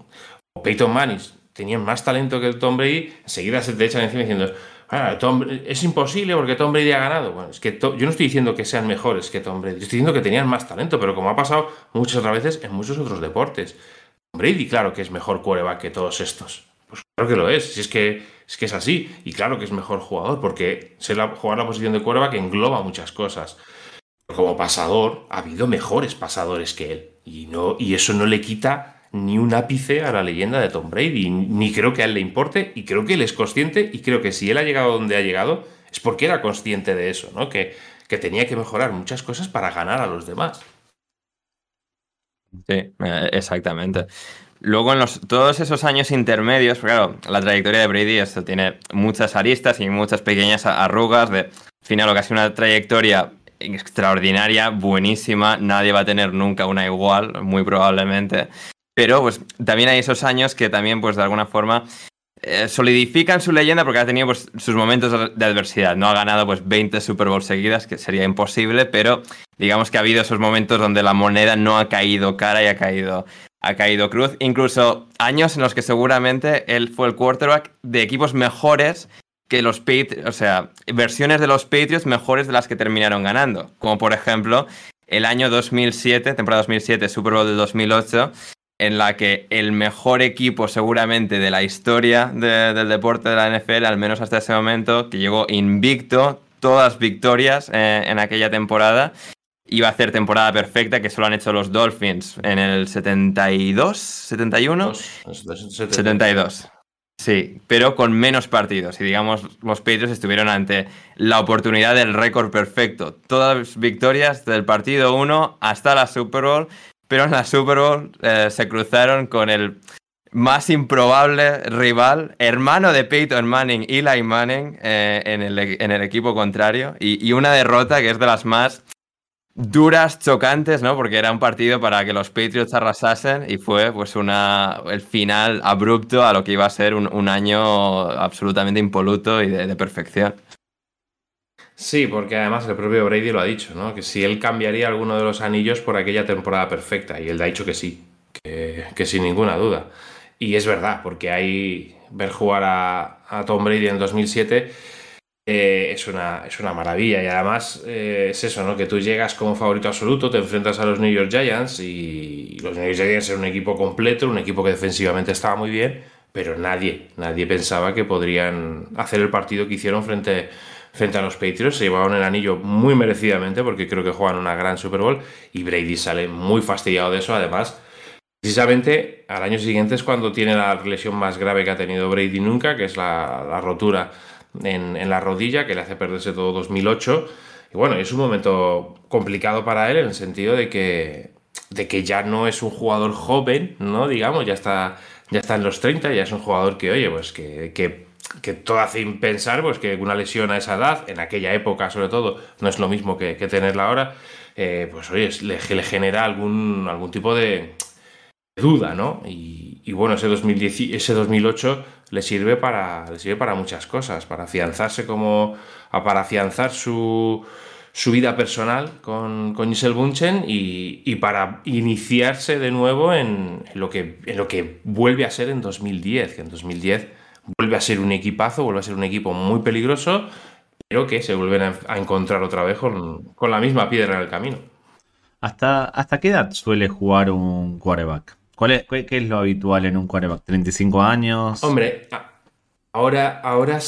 o, Peyton Manning tenían más talento que Tom Brady, enseguida se te echan encima diciendo Ah, es imposible porque Tom Brady ha ganado. Bueno, es que yo no estoy diciendo que sean mejores que Tom Brady, estoy diciendo que tenían más talento, pero como ha pasado muchas otras veces en muchos otros deportes. Tom Brady, claro que es mejor quarterback que todos estos. Pues claro que lo es, si es que es, que es así. Y claro que es mejor jugador, porque ser la, jugar la posición de quarterback engloba muchas cosas. como pasador, ha habido mejores pasadores que él. Y, no, y eso no le quita ni un ápice a la leyenda de Tom Brady, ni creo que a él le importe, y creo que él es consciente, y creo que si él ha llegado donde ha llegado, es porque era consciente de eso, ¿no? Que, que tenía que mejorar muchas cosas para ganar a los demás. Sí, eh, exactamente. Luego, en los, todos esos años intermedios, claro, la trayectoria de Brady esto tiene muchas aristas y muchas pequeñas arrugas. De, al final, lo una trayectoria extraordinaria, buenísima. Nadie va a tener nunca una igual, muy probablemente. Pero pues también hay esos años que también pues de alguna forma eh, solidifican su leyenda porque ha tenido pues, sus momentos de adversidad. No ha ganado pues 20 Super Bowl seguidas, que sería imposible, pero digamos que ha habido esos momentos donde la moneda no ha caído cara y ha caído, ha caído cruz. Incluso años en los que seguramente él fue el quarterback de equipos mejores que los Patriots, o sea, versiones de los Patriots mejores de las que terminaron ganando. Como por ejemplo el año 2007, temporada 2007, Super Bowl del 2008, en la que el mejor equipo seguramente de la historia del deporte de la NFL, al menos hasta ese momento, que llegó invicto, todas victorias eh, en aquella temporada, iba a hacer temporada perfecta, que solo han hecho los Dolphins en el 72, 71, 72. Sí, pero con menos partidos. Y digamos, los Patriots estuvieron ante la oportunidad del récord perfecto. Todas victorias del partido 1 hasta la Super Bowl pero en la Super Bowl eh, se cruzaron con el más improbable rival, hermano de Peyton Manning, Eli Manning, eh, en, el, en, el, equipo contrario, y, una derrota que es de las más duras, chocantes, ¿no? Porque era un partido para que los Patriots arrasasen y fue pues una, el final abrupto a lo que iba a ser un, año absolutamente impoluto y de perfección. Sí, porque además el propio Brady lo ha dicho, ¿no? Que si él cambiaría alguno de los anillos por aquella temporada perfecta. Y él ha dicho que sí, que, sin ninguna duda. Y es verdad, porque ahí ver jugar a, Tom Brady en 2007 eh, es, una, es una maravilla. Y además eh, es eso, ¿no? Que tú llegas como favorito absoluto, te enfrentas a los New York Giants y los New York Giants eran un equipo completo, un equipo que defensivamente estaba muy bien, pero nadie, nadie pensaba que podrían hacer el partido que hicieron frente frente a los Patriots. Se llevaron el anillo muy merecidamente porque creo que juegan una gran Super Bowl y Brady sale muy fastidiado de eso. Además, precisamente al año siguiente es cuando tiene la lesión más grave que ha tenido Brady nunca, que es la, rotura en, la rodilla que le hace perderse todo 2008. Y bueno, es un momento complicado para él en el sentido de que, de que ya no es un jugador joven, ¿no? Digamos, ya está, ya está en los 30, ya es un jugador que, oye, pues que, que que todo hace pensar pues, que una lesión a esa edad, en aquella época sobre todo, no es lo mismo que, tenerla ahora, eh, pues oye, le, le, genera algún, algún tipo de duda, ¿no? Y, bueno, ese, 2010, ese 2008 le sirve, para, le sirve para muchas cosas, para afianzarse como, para afianzar su, su vida personal con, con Giselle Bunchen y, y, para iniciarse de nuevo en, lo que, en lo que vuelve a ser en 2010, que en 2010 vuelve a ser un equipazo, vuelve a ser un equipo muy peligroso, pero que se vuelven a, encontrar otra vez con, la misma piedra en el camino. ¿Hasta, ¿Hasta qué edad suele jugar un quarterback? ¿Cuál es, ¿Qué es lo habitual en un quarterback? ¿35 años? Hombre, ahora, ahora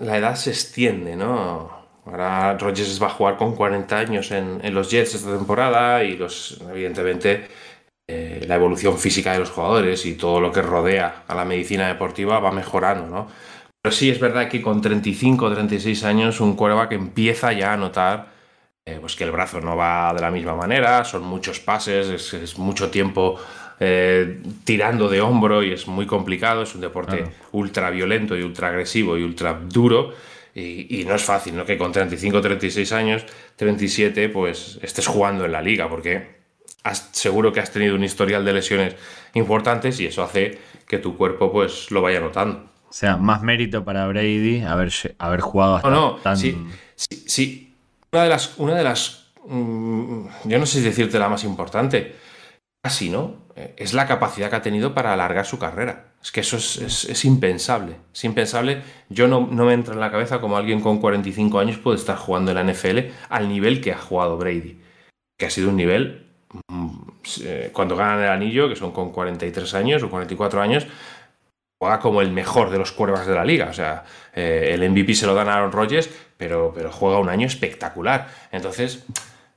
la edad se extiende, ¿no? Ahora Rodgers va a jugar con 40 años en, en los Jets esta temporada y los, evidentemente, eh, la evolución física de los jugadores y todo lo que rodea a la medicina deportiva va mejorando, ¿no? Pero sí es verdad que con 35 o 36 años un que empieza ya a notar eh, pues que el brazo no va de la misma manera, son muchos pases, es, mucho tiempo eh, tirando de hombro y es muy complicado, es un deporte ultra violento y ultra agresivo y ultra duro. Y, y, no es fácil, ¿no? Que con 35, 36 años, 37, pues estés jugando en la liga, porque seguro que has tenido un historial de lesiones importantes y eso hace que tu cuerpo pues lo vaya notando. O sea, más mérito para Brady haber, haber jugado hasta no, no, Sí, sí, Una de las... Una de las mm, yo no sé si decirte la más importante. Casi, ¿no? Es la capacidad que ha tenido para alargar su carrera. Es que eso es, impensable. Es impensable. Yo no, no, me entra en la cabeza como alguien con 45 años puede estar jugando en la NFL al nivel que ha jugado Brady. Que ha sido un nivel cuando ganan el anillo, que son con 43 años o 44 años, juega como el mejor de los cuervas de la liga. O sea, eh, el MVP se lo dan a Aaron Rodgers, pero, pero juega un año espectacular. Entonces,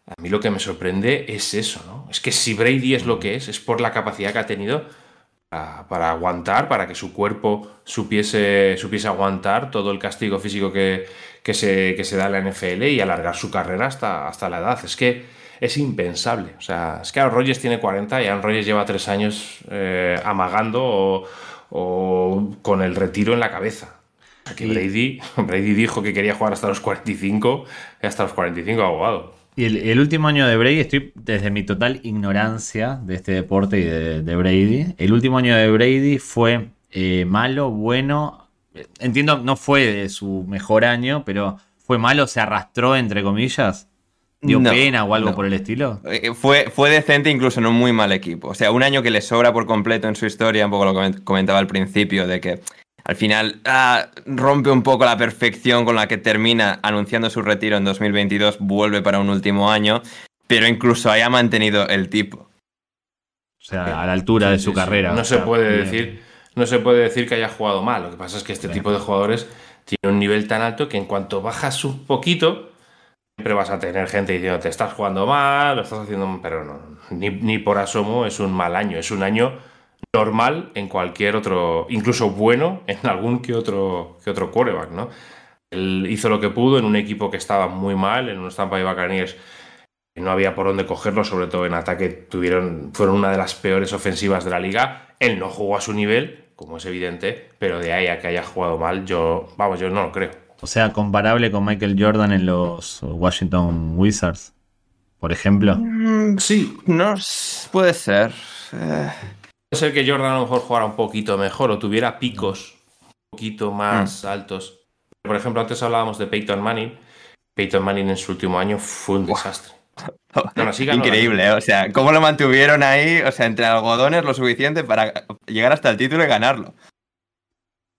a mí lo que me sorprende es eso, ¿no? Es que si Brady es lo que es, es por la capacidad que ha tenido para, aguantar, para que su cuerpo supiese, supiese aguantar todo el castigo físico que, que, se, que se da en la NFL y alargar su carrera hasta, hasta la edad. Es que es impensable. O sea, es que Aaron Rodgers tiene 40 y Aaron Rodgers lleva 3 años eh, amagando o, con el retiro en la cabeza. Aquí Brady, Brady dijo que quería jugar hasta los 45 y hasta los 45 abogado. Y el, último año de Brady, estoy desde mi total ignorancia de este deporte y de, Brady. El último año de Brady fue eh, malo, bueno. Entiendo, no fue de su mejor año, pero fue malo, se arrastró, entre comillas. ¿Dio pena o algo por el estilo? Eh, fue, fue decente incluso en un muy mal equipo. O sea, un año que le sobra por completo en su historia, un poco lo que comentaba al principio, de que al final ah, rompe un poco la perfección con la que termina anunciando su retiro en 2022, vuelve para un último año, pero incluso haya mantenido el tipo. O sea, a la altura de su carrera. No se puede decir, no se puede decir que haya jugado mal. Lo que pasa es que este tipo de jugadores tiene un nivel tan alto que en cuanto bajas un poquito, siempre vas a tener gente diciendo te estás jugando mal, lo estás haciendo, pero no, ni, ni por asomo es un mal año, es un año normal en cualquier otro, incluso bueno en algún que otro, que otro quarterback, ¿no? Él hizo lo que pudo en un equipo que estaba muy mal, en unos Tampa Bay Buccaneers no había por dónde cogerlo, sobre todo en ataque tuvieron, fueron una de las peores ofensivas de la liga. Él no jugó a su nivel, como es evidente, pero de ahí a que haya jugado mal, yo, vamos, yo no lo creo. O sea, comparable con Michael Jordan en los Washington Wizards, por ejemplo. Mm, sí, no puede ser. Eh, Puede ser que Jordan a lo mejor jugara un poquito mejor o tuviera picos un poquito más mm. altos. Por ejemplo, antes hablábamos de Peyton Manning. Peyton Manning en su último año fue un desastre. Increíble, ¿eh? o sea, cómo lo mantuvieron ahí, o sea, entre algodones lo suficiente para llegar hasta el título y ganarlo.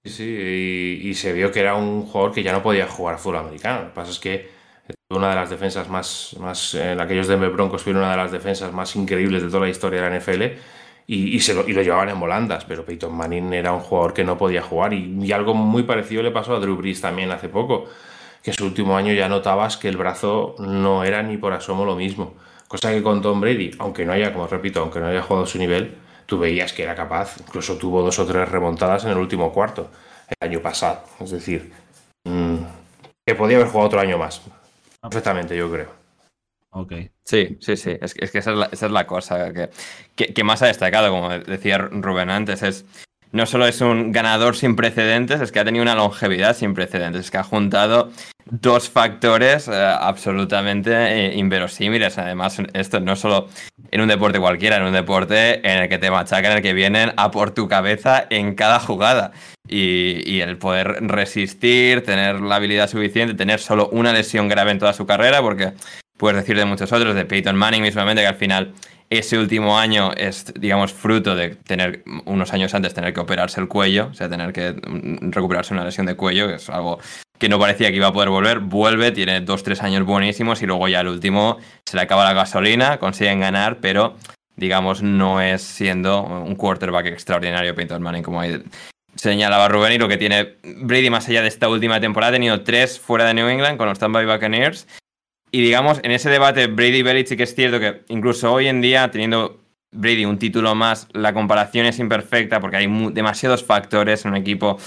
Y, se vio que era un jugador que ya no podía jugar fútbol americano. Lo que pasa es que una de las defensas más, más en aquellos Denver Broncos fue una de las defensas más increíbles de toda la historia de la NFL y, lo, y, lo, llevaban en volandas, pero Peyton Manning era un jugador que no podía jugar y, algo muy parecido le pasó a Drew Brees también hace poco, que su último año ya notabas que el brazo no era ni por asomo lo mismo, cosa que con Tom Brady, aunque no haya, como repito, aunque no haya jugado su nivel, tú veías que era capaz, incluso tuvo dos o tres remontadas en el último cuarto, el año pasado, es decir, mm, que podía haber jugado otro año más, perfectamente yo creo. Ok. Sí, sí, sí. Es, que esa es la, cosa que, que, más ha destacado, como decía Rubén antes, es no solo es un ganador sin precedentes, es que ha tenido una longevidad sin precedentes, es que ha juntado dos factores eh, absolutamente eh, inverosímiles. Además, esto no solo en un deporte cualquiera, en un deporte en el que te machacan, en el que vienen a por tu cabeza en cada jugada. Y, el poder resistir, tener la habilidad suficiente, tener solo una lesión grave en toda su carrera, porque puedes decir de muchos otros, de Peyton Manning mismamente, que al final ese último año es, digamos, fruto de tener unos años antes tener que operarse el cuello, o sea, tener que mm, recuperarse una lesión de cuello, que es algo que no parecía que iba a poder volver, vuelve, tiene dos, tres años buenísimos y luego ya el último se le acaba la gasolina, consiguen ganar, pero digamos no es siendo un quarterback extraordinario Peyton Manning como señalaba Rubén y lo que tiene Brady más allá de esta última temporada ha tenido tres fuera de New England con los Tampa Bay Buccaneers. Y digamos, en ese debate Brady Belichick es cierto que incluso hoy en día, teniendo Brady un título más, la comparación es imperfecta porque hay demasiados factores en un equipo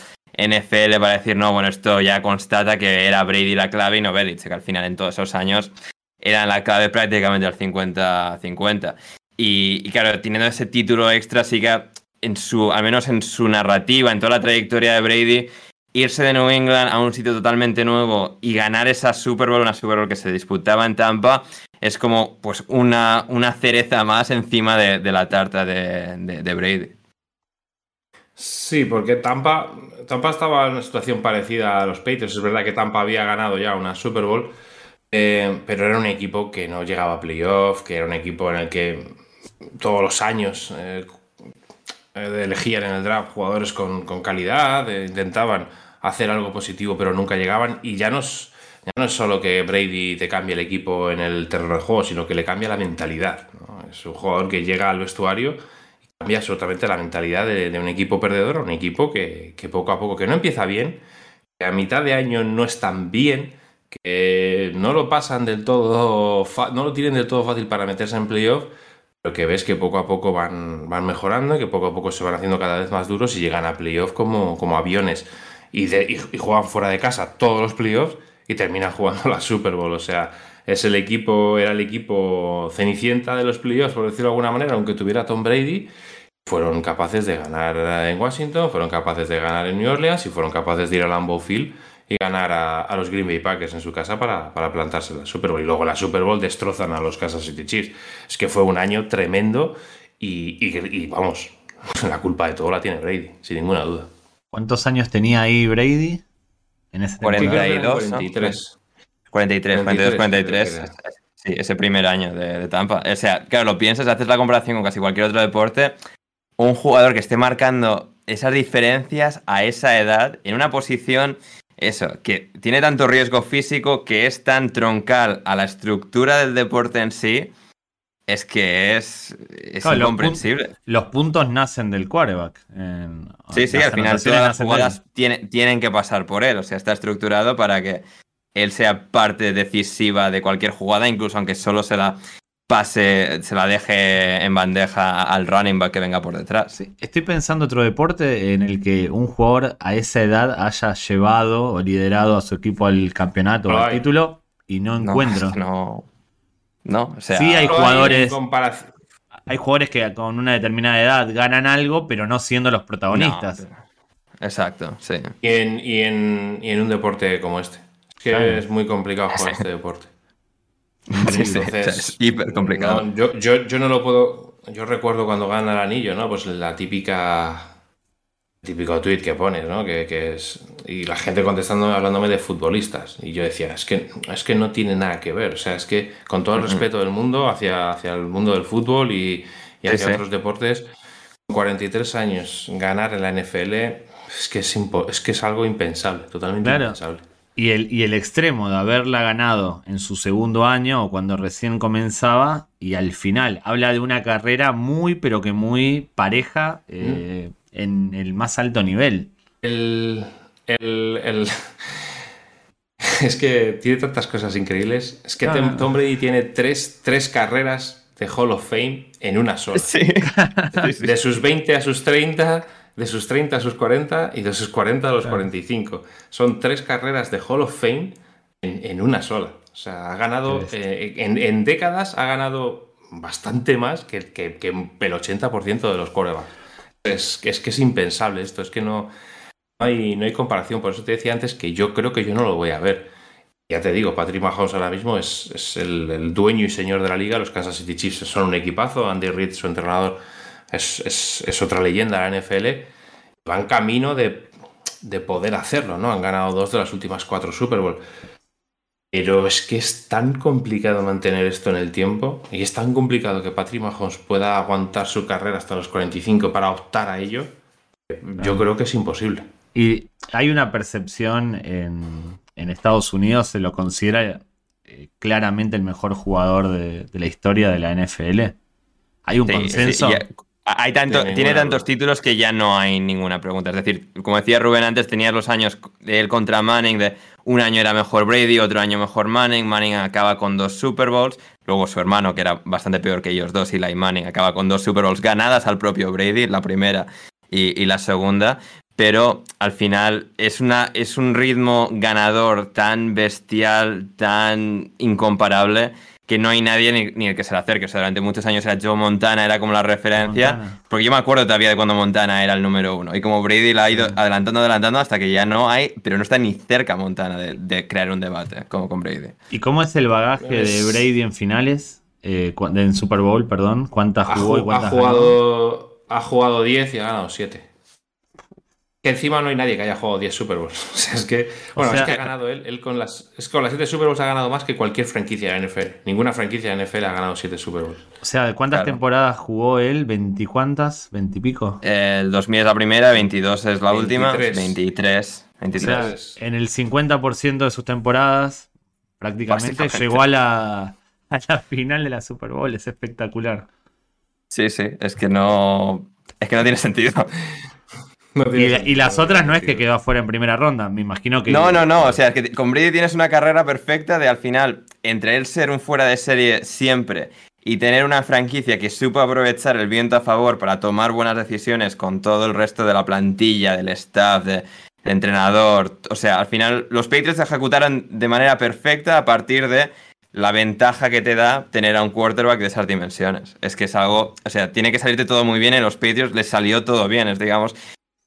NFL para decir, no, bueno, esto ya constata que era Brady la clave y no Belichick, al final en todos esos años era la clave prácticamente al 50-50. Y, y, claro, teniendo ese título extra, sí que en su, al menos en su narrativa, en toda la trayectoria de Brady, irse de New England a un sitio totalmente nuevo y ganar esa Super Bowl, una Super Bowl que se disputaba en Tampa, es como pues una, una cereza más encima de, la tarta de, Brady. Sí, porque Tampa, Tampa estaba en una situación parecida a los Patriots. Es verdad que Tampa había ganado ya una Super Bowl, eh, pero era un equipo que no llegaba a playoff, que era un equipo en el que todos los años eh, elegían en el draft jugadores con, calidad, intentaban hacer algo positivo, pero nunca llegaban. Y ya no es, solo que Brady te cambie el equipo en el terreno del juego, sino que le cambia la mentalidad. Es un jugador que llega al vestuario cambia absolutamente la mentalidad de, un equipo perdedor a un equipo que, poco a poco, que no empieza bien, que a mitad de año no están bien, que no lo pasan del todo, no lo tienen del todo fácil para meterse en playoff, pero que ves que poco a poco van, van mejorando, que poco a poco se van haciendo cada vez más duros y llegan a playoff como, como aviones y, juegan fuera de casa todos los playoffs y terminan jugando la Super Bowl. O sea, es el equipo, era el equipo cenicienta de los playoffs, por decirlo de alguna manera, aunque tuviera Tom Brady. Fueron capaces de ganar en Washington, fueron capaces de ganar en New Orleans y fueron capaces de ir a Lambeau Field y ganar a, los Green Bay Packers en su casa para, para plantarse la Super Bowl. Y luego la Super Bowl destrozan a los Kansas City Chiefs. Es que fue un año tremendo y, y vamos, la culpa de todo la tiene Brady, sin ninguna duda. ¿Cuántos años tenía ahí Brady? En ese 42, 43. 43, 42, 43. Sí, ese primer año de, Tampa. O sea, claro, lo piensas, haces la comparación con casi cualquier otro deporte. Un jugador que esté marcando esas diferencias a esa edad, en una posición, eso, que tiene tanto riesgo físico, que es tan troncal a la estructura del deporte en sí, es que es, es incomprensible. Los, puntos nacen del quarterback. sí, sí, al final todas las jugadas tienen que pasar por él. O sea, está estructurado para que él sea parte decisiva de cualquier jugada, incluso aunque solo se la pase, se la deje en bandeja al running back que venga por detrás. Estoy pensando otro deporte en el que un jugador a esa edad haya llevado o liderado a su equipo al campeonato o al título y no encuentro. No, no, o sea, sí hay jugadores. Hay jugadores que con una determinada edad ganan algo, pero no siendo los protagonistas. Exacto, sí. y en un deporte como este que es muy complicado jugar este deporte. Es hiper complicado. yo, yo, no lo puedo. Yo recuerdo cuando gana el anillo, ¿no? Pues la típica. Típico tweet que pones, ¿no? Que, es. Y la gente contestando, hablándome de futbolistas. Y yo decía, es que, es que no tiene nada que ver. O sea, es que con todo el respeto del mundo hacia, hacia el mundo del fútbol y, hacia otros deportes, con 43 años ganar en la NFL es que es, es, que es algo impensable, totalmente impensable. Y el, y el extremo de haberla ganado en su segundo año o cuando recién comenzaba y al final habla de una carrera muy pero que muy pareja eh, mm. en el más alto nivel. El, el, es que tiene tantas cosas increíbles. Es que Tom Brady tiene tres, tres carreras de Hall of Fame en una sola. De sus 20 a sus 30 de sus 30 a sus 40 y de sus 40 a los 45. Son tres carreras de Hall of Fame en, una sola. O sea, ha ganado, eh, en, décadas ha ganado bastante más que, que, el 80% de los corebacks. Es, es que es impensable esto, es que no, hay, no hay comparación. Por eso te decía antes que yo creo que yo no lo voy a ver. Ya te digo, Patrick Mahomes ahora mismo es, el, dueño y señor de la liga. Los Kansas City Chiefs son un equipazo. Andy Reid, su entrenador, es, otra leyenda de la NFL, van camino de, poder hacerlo, ¿no? Han ganado dos de las últimas cuatro Super Bowl. Pero es que es tan complicado mantener esto en el tiempo y es tan complicado que Patrick Mahomes pueda aguantar su carrera hasta los 45 para optar a ello. Yo creo que es imposible. Y hay una percepción en, Estados Unidos, se lo considera eh, claramente el mejor jugador de, la historia de la NFL. Hay un consenso. Hay tanto, tiene tantos títulos que ya no hay ninguna pregunta. Es decir, como decía Rubén antes, tenías los años de él contra Manning, de un año era mejor Brady, otro año mejor Manning, Manning acaba con dos Super Bowls, luego su hermano, que era bastante peor que ellos dos, Eli Manning, acaba con dos Super Bowls ganadas al propio Brady, la primera y, y la segunda, pero al final es, una, es un ritmo ganador tan bestial, tan incomparable que no hay nadie ni, el que se le acerque. O sea, durante muchos años era Joe Montana, era como la referencia. Porque yo me acuerdo todavía de cuando Montana era el número uno. Y como Brady la ha ido adelantando, adelantando hasta que ya no hay, pero no está ni cerca Montana de, crear un debate como con Brady. ¿Y cómo es el bagaje de Brady en finales? Eh, en Super Bowl, perdón. ¿Cuántas jugó y cuántas ha jugado, Ha jugado 10 y ha ganado 7 que encima no hay nadie que haya jugado 10 Super Bowls. O sea, es que, bueno, es que ha ganado él, él con las, es que con las 7 Super Bowls ha ganado más que cualquier franquicia de NFL. Ninguna franquicia de NFL ha ganado 7 Super Bowls. O sea, ¿cuántas temporadas jugó él? ¿20 cuántas? ¿20 y pico? El 2000 es la primera, 22 es la última, 23. 23. en el 50% de sus temporadas, prácticamente, llegó a la, a la final de la Super Bowl. Es espectacular. Sí, sí, es que no. Es que no tiene sentido y, las otras no es que quedó afuera en primera ronda, me imagino que... No, no, no, o sea, que con Brady tienes una carrera perfecta de al final, entre él ser un fuera de serie siempre y tener una franquicia que supo aprovechar el viento a favor para tomar buenas decisiones con todo el resto de la plantilla, del staff, de, entrenador, o sea, al final los Patriots se ejecutaron de manera perfecta a partir de la ventaja que te da tener a un quarterback de esas dimensiones. Es que es algo, o sea, tiene que salirte todo muy bien, en los Patriots les salió todo bien, es digamos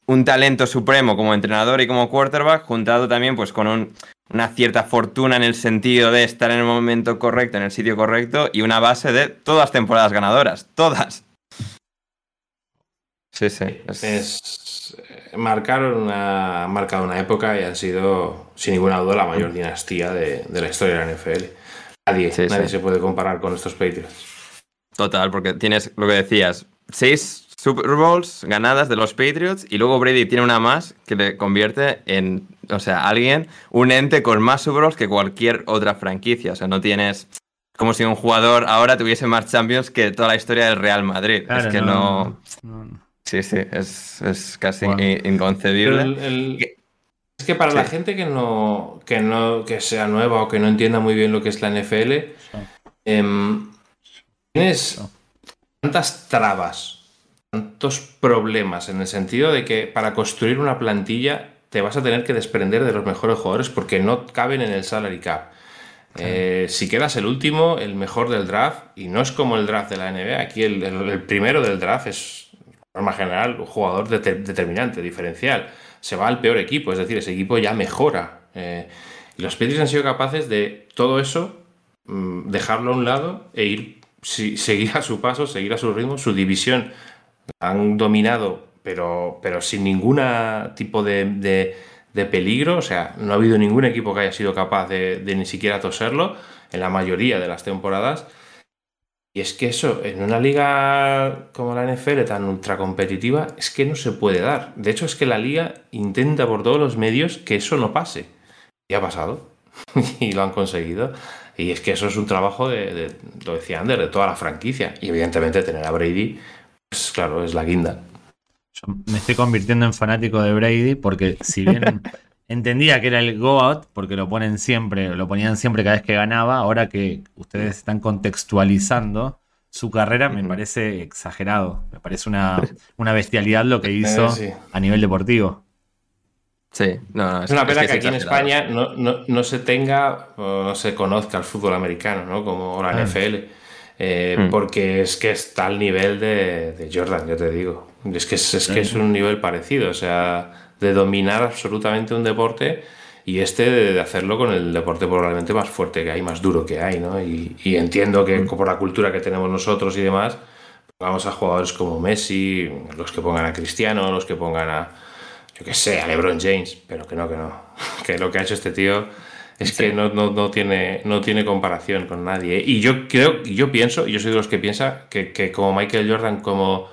un talento supremo como entrenador y como quarterback, juntado también pues con una cierta fortuna en el sentido de estar en el momento correcto, en el sitio correcto, y una base de todas temporadas ganadoras, todas. Sí, sí. Es... marcaron una, han marcado una época y han sido, sin ninguna duda, la mayor dinastía de, la historia de la NFL. Nadie, nadie se puede comparar con estos Patriots. Total, porque tienes lo que decías, seis Super Bowls ganadas de los Patriots y luego Brady tiene una más que le convierte en, o sea, alguien, un ente con más Super Bowls que cualquier otra franquicia. O sea, no tienes como si un jugador ahora tuviese más Champions que toda la historia del Real Madrid. es que no. sí, sí, es, casi inconcebible. es que para la gente que no, que no que sea nueva o que no entienda muy bien lo que es la NFL, em, tienes tantas trabas tantos problemas en el sentido de que para construir una plantilla te vas a tener que desprender de los mejores jugadores porque no caben en el salary cap. Eh, si quedas el último, el mejor del draft, y no es como el draft de la NBA, aquí el, primero del draft es, de forma general, un jugador determinante, diferencial. Se va al peor equipo, es decir, ese equipo ya mejora. Eh, los Patriots han sido capaces de todo eso, mm, dejarlo a un lado e ir, seguir a su paso, seguir a su ritmo, su división han dominado, pero, pero sin ningún tipo de, peligro. O sea, no ha habido ningún equipo que haya sido capaz de, ni siquiera toserlo en la mayoría de las temporadas. Y es que eso, en una liga como la NFL tan ultra competitiva, es que no se puede dar. De hecho, es que la liga intenta por todos los medios que eso no pase. Y ha pasado. y lo han conseguido. Y es que eso es un trabajo de, lo decía Ander, de toda la franquicia. Y evidentemente tener a Brady pues claro, es la guinda. Yo me estoy convirtiendo en fanático de Brady porque si bien entendía que era el go out, porque lo ponen siempre, lo ponían siempre cada vez que ganaba, ahora que ustedes están contextualizando su carrera me parece exagerado. Me parece una, bestialidad lo que hizo a nivel deportivo. Sí, no, no, es, una pena que, aquí en España no, se tenga o no se conozca el fútbol americano, ¿no? Como la ah. NFL. Eh, hmm. Porque es que está al nivel de, Jordan, yo te digo. Es que es, que es un nivel parecido, o sea, de dominar absolutamente un deporte y este de hacerlo con el deporte probablemente más fuerte que hay, más duro que hay, ¿no? Y, entiendo que hmm. por la cultura que tenemos nosotros y demás, vamos a jugadores como Messi, los que pongan a Cristiano, los que pongan a, yo qué sé, a LeBron James, pero que no, que no. Que lo que ha hecho este tío es que no, no, tiene, no tiene comparación con nadie. ¿eh? Y yo creo, yo pienso, yo soy de los que piensa que, como Michael Jordan, como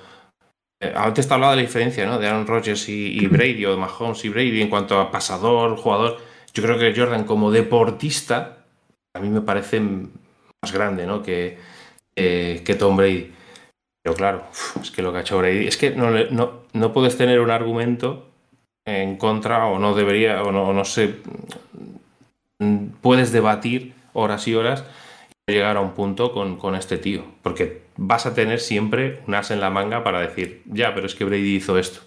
eh, antes te hablado de la diferencia, ¿no? De Aaron Rodgers y, Brady, o de Mahomes y Brady en cuanto a pasador, jugador. Yo creo que Jordan como deportista, a mí me parece más grande, ¿no? Que, que Tom Brady. Pero claro, es que lo que ha hecho Brady, es que no, no, no puedes tener un argumento en contra o no debería, o no, o no sé, puedes debatir horas y horas y llegar a un punto con, este tío. Porque vas a tener siempre un as en la manga para decir, ya, pero es que Brady hizo esto.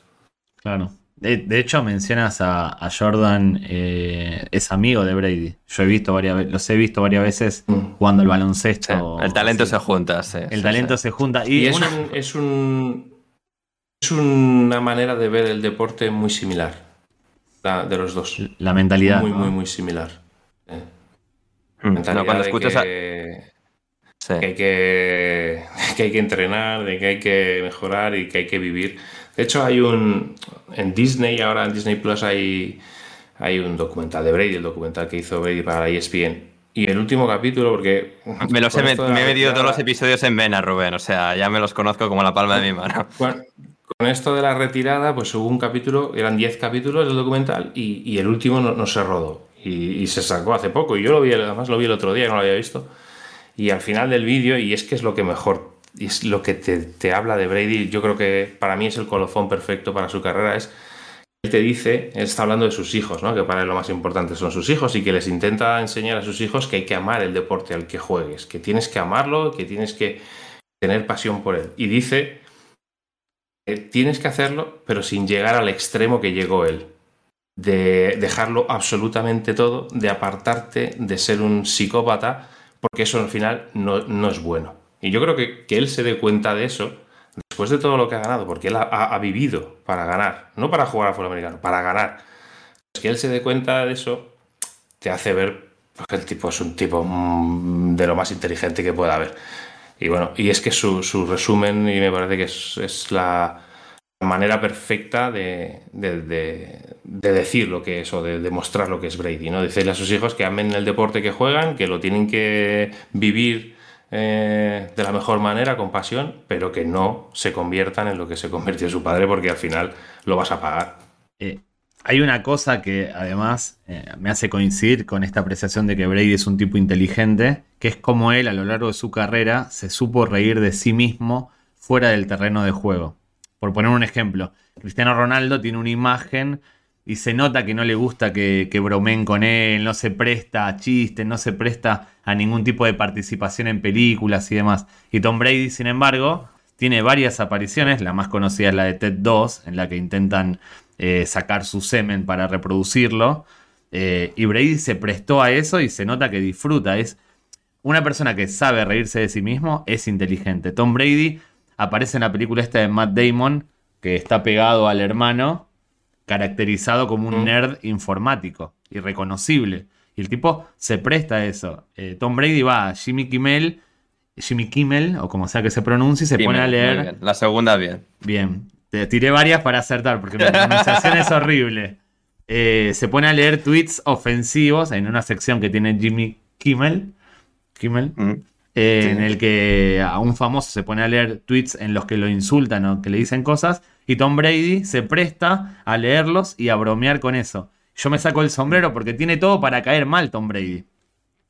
Claro. De, hecho, mencionas a, Jordan, eh, es amigo de Brady. Yo he visto varias los he visto varias veces mm. jugando el baloncesto. el talento se junta, sí. El talento se junta. Y, es, es, un, es una manera de ver el deporte muy similar. de los dos. La mentalidad. Muy, muy, muy similar. Mm. cuando escuchas que, hay que, hay que entrenar, de que hay que mejorar y que hay que vivir. De hecho, hay un. En Disney, ahora en Disney Plus, hay, hay un documental de Brady, el documental que hizo Brady para ESPN. Y el último capítulo, porque. Me, los he, me, he metido todos los episodios en vena, Rubén. O sea, ya me los conozco como la palma de mi mano. con esto de la retirada, pues hubo un capítulo, eran 10 capítulos del documental, y, y el último no, no, se rodó y, se sacó hace poco. Y yo lo vi, además lo vi el otro día, no lo había visto. Y al final del vídeo, y es que es lo que mejor, es lo que te, habla de Brady, yo creo que para mí es el colofón perfecto para su carrera, es él te dice, él está hablando de sus hijos, ¿no? que para él lo más importante son sus hijos y que les intenta enseñar a sus hijos que hay que amar el deporte al que juegues, que tienes que amarlo, que tienes que tener pasión por él. Y dice, tienes que hacerlo, pero sin llegar al extremo que llegó él de dejarlo absolutamente todo, de apartarte, de ser un psicópata, porque eso al final no, es bueno. Y yo creo que, que él se dé cuenta de eso, después de todo lo que ha ganado, porque él ha, vivido para ganar, no para jugar a fútbol americano, para ganar, es que él se dé cuenta de eso, te hace ver que el tipo es un tipo mm, de lo más inteligente que pueda haber. Y bueno, y es que su, su resumen, y me parece que es la manera perfecta de, de, de, de, decir lo que es o de demostrar lo que es Brady, ¿no? Decirle a sus hijos que amen el deporte que juegan, que lo tienen que vivir eh, de la mejor manera, con pasión, pero que no se conviertan en lo que se convirtió su padre, porque al final lo vas a pagar. Eh, hay una cosa que además eh, me hace coincidir con esta apreciación de que Brady es un tipo inteligente, que es como él a lo largo de su carrera se supo reír de sí mismo fuera del terreno de juego. Por poner un ejemplo, Cristiano Ronaldo tiene una imagen y se nota que no le gusta que, bromen con él, no se presta a chistes, no se presta a ningún tipo de participación en películas y demás. Y Tom Brady, sin embargo, tiene varias apariciones, la más conocida es la de Ted 2, en la que intentan eh, sacar su semen para reproducirlo. Eh, y Brady se prestó a eso y se nota que disfruta. Es una persona que sabe reírse de sí mismo, es inteligente. Tom Brady aparece en la película esta de Matt Damon, que está pegado al hermano, caracterizado como un nerd informático, irreconocible. Y el tipo se presta a eso. Eh, Tom Brady va a Jimmy Kimmel, Jimmy Kimmel, o como sea que se pronuncie, y se Kimmel, pone a leer. La segunda bien. Bien. Te tiré varias para acertar, porque mi pronunciación es horrible. Eh, se pone a leer tweets ofensivos en una sección que tiene Jimmy Kimmel. Kimmel. Mm. Eh, Sí. En el que a un famoso se pone a leer tweets en los que lo insultan o que le dicen cosas. Y Tom Brady se presta a leerlos y a bromear con eso. Yo me saco el sombrero porque tiene todo para caer mal Tom Brady.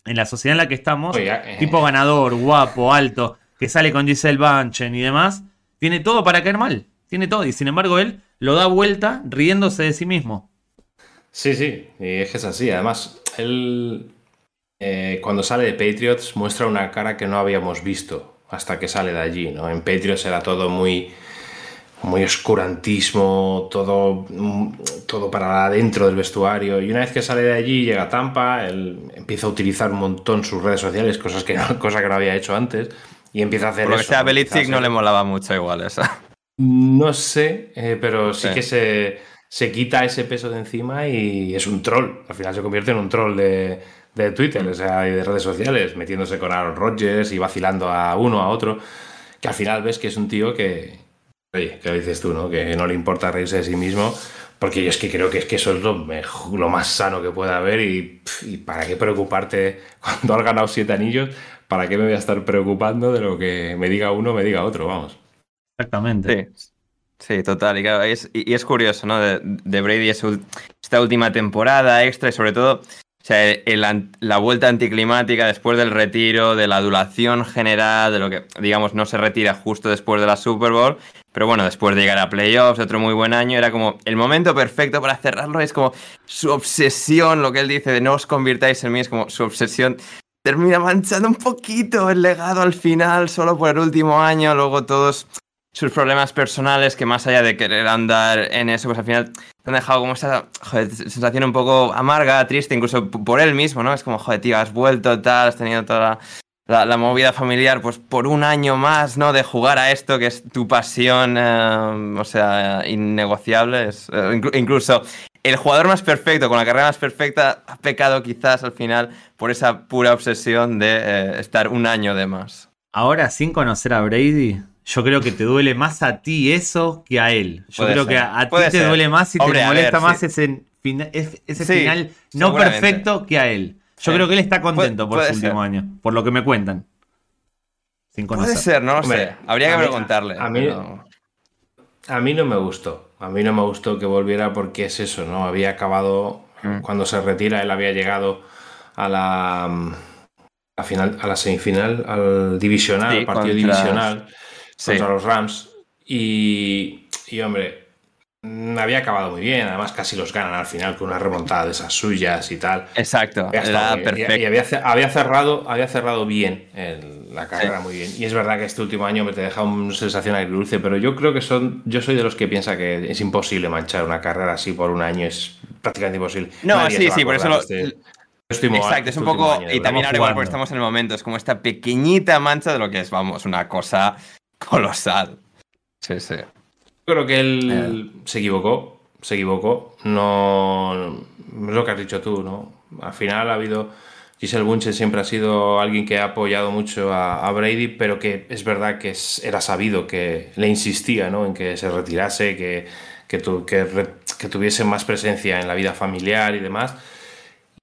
En la sociedad en la que estamos, eh. tipo ganador, guapo, alto, que sale con Giselle Bunchen y demás, tiene todo para caer mal. Tiene todo. Y sin embargo, él lo da vuelta riéndose de sí mismo. Sí, sí, y es que es así. Además, él eh, cuando sale de Patriots muestra una cara que no habíamos visto hasta que sale de allí, ¿no? En Patriots era todo muy, muy oscurantismo, todo, mm, todo para adentro del vestuario. Y una vez que sale de allí, llega a Tampa, él empieza a utilizar un montón sus redes sociales, cosas que no, cosa que no había hecho antes, y empieza a hacer Por lo que eso, sea, Belichick no le molaba mucho igual esa. no sé, eh, pero sí, Sí. que se, se quita ese peso de encima y es un troll. Al final se convierte en un troll de, de Twitter, o sea, y de redes sociales, metiéndose con Aaron Rodgers y vacilando a uno a otro. Que al final ves que es un tío que, oye, que lo dices tú, ¿no? Que no le importa reírse de sí mismo. Porque yo es que creo que es que eso es lo, mejor, lo más sano que puede haber y, para qué preocuparte cuando has ganado siete anillos, para qué me voy a estar preocupando de lo que me diga uno, me diga otro, vamos. Exactamente. Sí, sí, total. Y, claro, es, y- y es curioso, ¿no? De, de Brady esta última temporada extra y sobre todo o sea, la vuelta anticlimática después del retiro, de la adulación general, de lo que, digamos, no se retira justo después de la Super Bowl. Pero bueno, después de llegar a playoffs, otro muy buen año, era como el momento perfecto para cerrarlo. Es como su obsesión, lo que él dice de no os convirtáis en mí, es como su obsesión termina manchando un poquito el legado al final, solo por el último año, luego todos sus problemas personales que más allá de querer andar en eso, pues al final te han dejado como esa sensación un poco amarga, triste, incluso por él mismo, ¿no? Es como, joder, tío, has vuelto, tal, has tenido toda la, movida familiar, pues por un año más, ¿no? De jugar a esto, que es tu pasión, eh, o sea, innegociable. Es, eh, inclu- incluso el jugador más perfecto, con la carrera más perfecta, ha pecado quizás al final por esa pura obsesión de eh, estar un año de más. Ahora, sin conocer a Brady, yo creo que te duele más a ti eso que a él. Yo Puede creo ser, que a, a ti puede te ser. duele más y Hombre, te molesta ver, más sí. ese, fina- es- ese Sí, final no perfecto que a él. Yo Sí. creo que él está contento por puede su ser. último año, por lo que me cuentan. Sin Puede conocer. ser, no lo Hombre, sé. Habría que mí- preguntarle. a mí- pero- A mí no me gustó. A mí no me gustó que volviera porque es eso, ¿no? Había acabado, Mm. cuando se retira, él había llegado a la, a final, a la semifinal, al divisional, Sí, al partido contra- divisional Sí. contra los Rams. Y, y, hombre, había acabado muy bien. Además, casi los ganan al final con una remontada de esas suyas y tal. Exacto, está, era y- y- había, había cerrado, había cerrado bien el- la carrera, muy bien. Y es verdad que este último año me te deja una sensación agridulce, pero yo creo que son. Yo soy de los que piensa que es imposible manchar una carrera así por un año, es prácticamente imposible. No, Nadie sí, sí, por eso acordar lo- este- este Exacto, es este un poco. año, y también ahora, igual, porque estamos en el momento, es como esta pequeñita mancha de lo que es, vamos, una cosa colosal. Sí, sí. Creo que él se equivocó, se equivocó. No, es lo que has dicho tú, ¿no? Al final ha habido. Giselle Bunchen siempre ha sido alguien que ha apoyado mucho a, Brady, pero que es verdad que era sabido que le insistía ¿no? en que se retirase, que, que, que, tuviese más presencia en la vida familiar y demás.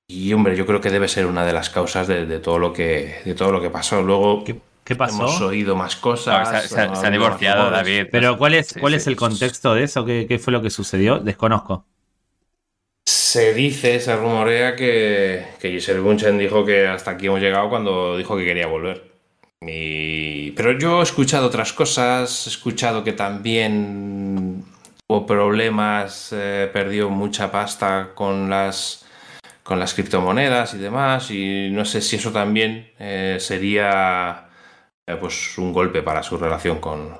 Y hombre, yo creo que debe ser una de las causas de, todo, lo que, de todo lo que pasó. Luego ¿Qué, pasó? hemos oído más cosas. se, ha divorciado David. Pero ¿cuál es, cuál es el contexto de eso? ¿Qué, ¿Qué, fue lo que sucedió? Desconozco. Se dice, se rumorea que, que Giselle Bunchen dijo que hasta aquí hemos llegado cuando dijo que quería volver. Pero yo he escuchado otras cosas, he escuchado que también hubo problemas, eh, perdió mucha pasta con las, con las criptomonedas y demás, y no sé si eso también eh, sería eh, pues un golpe para su relación con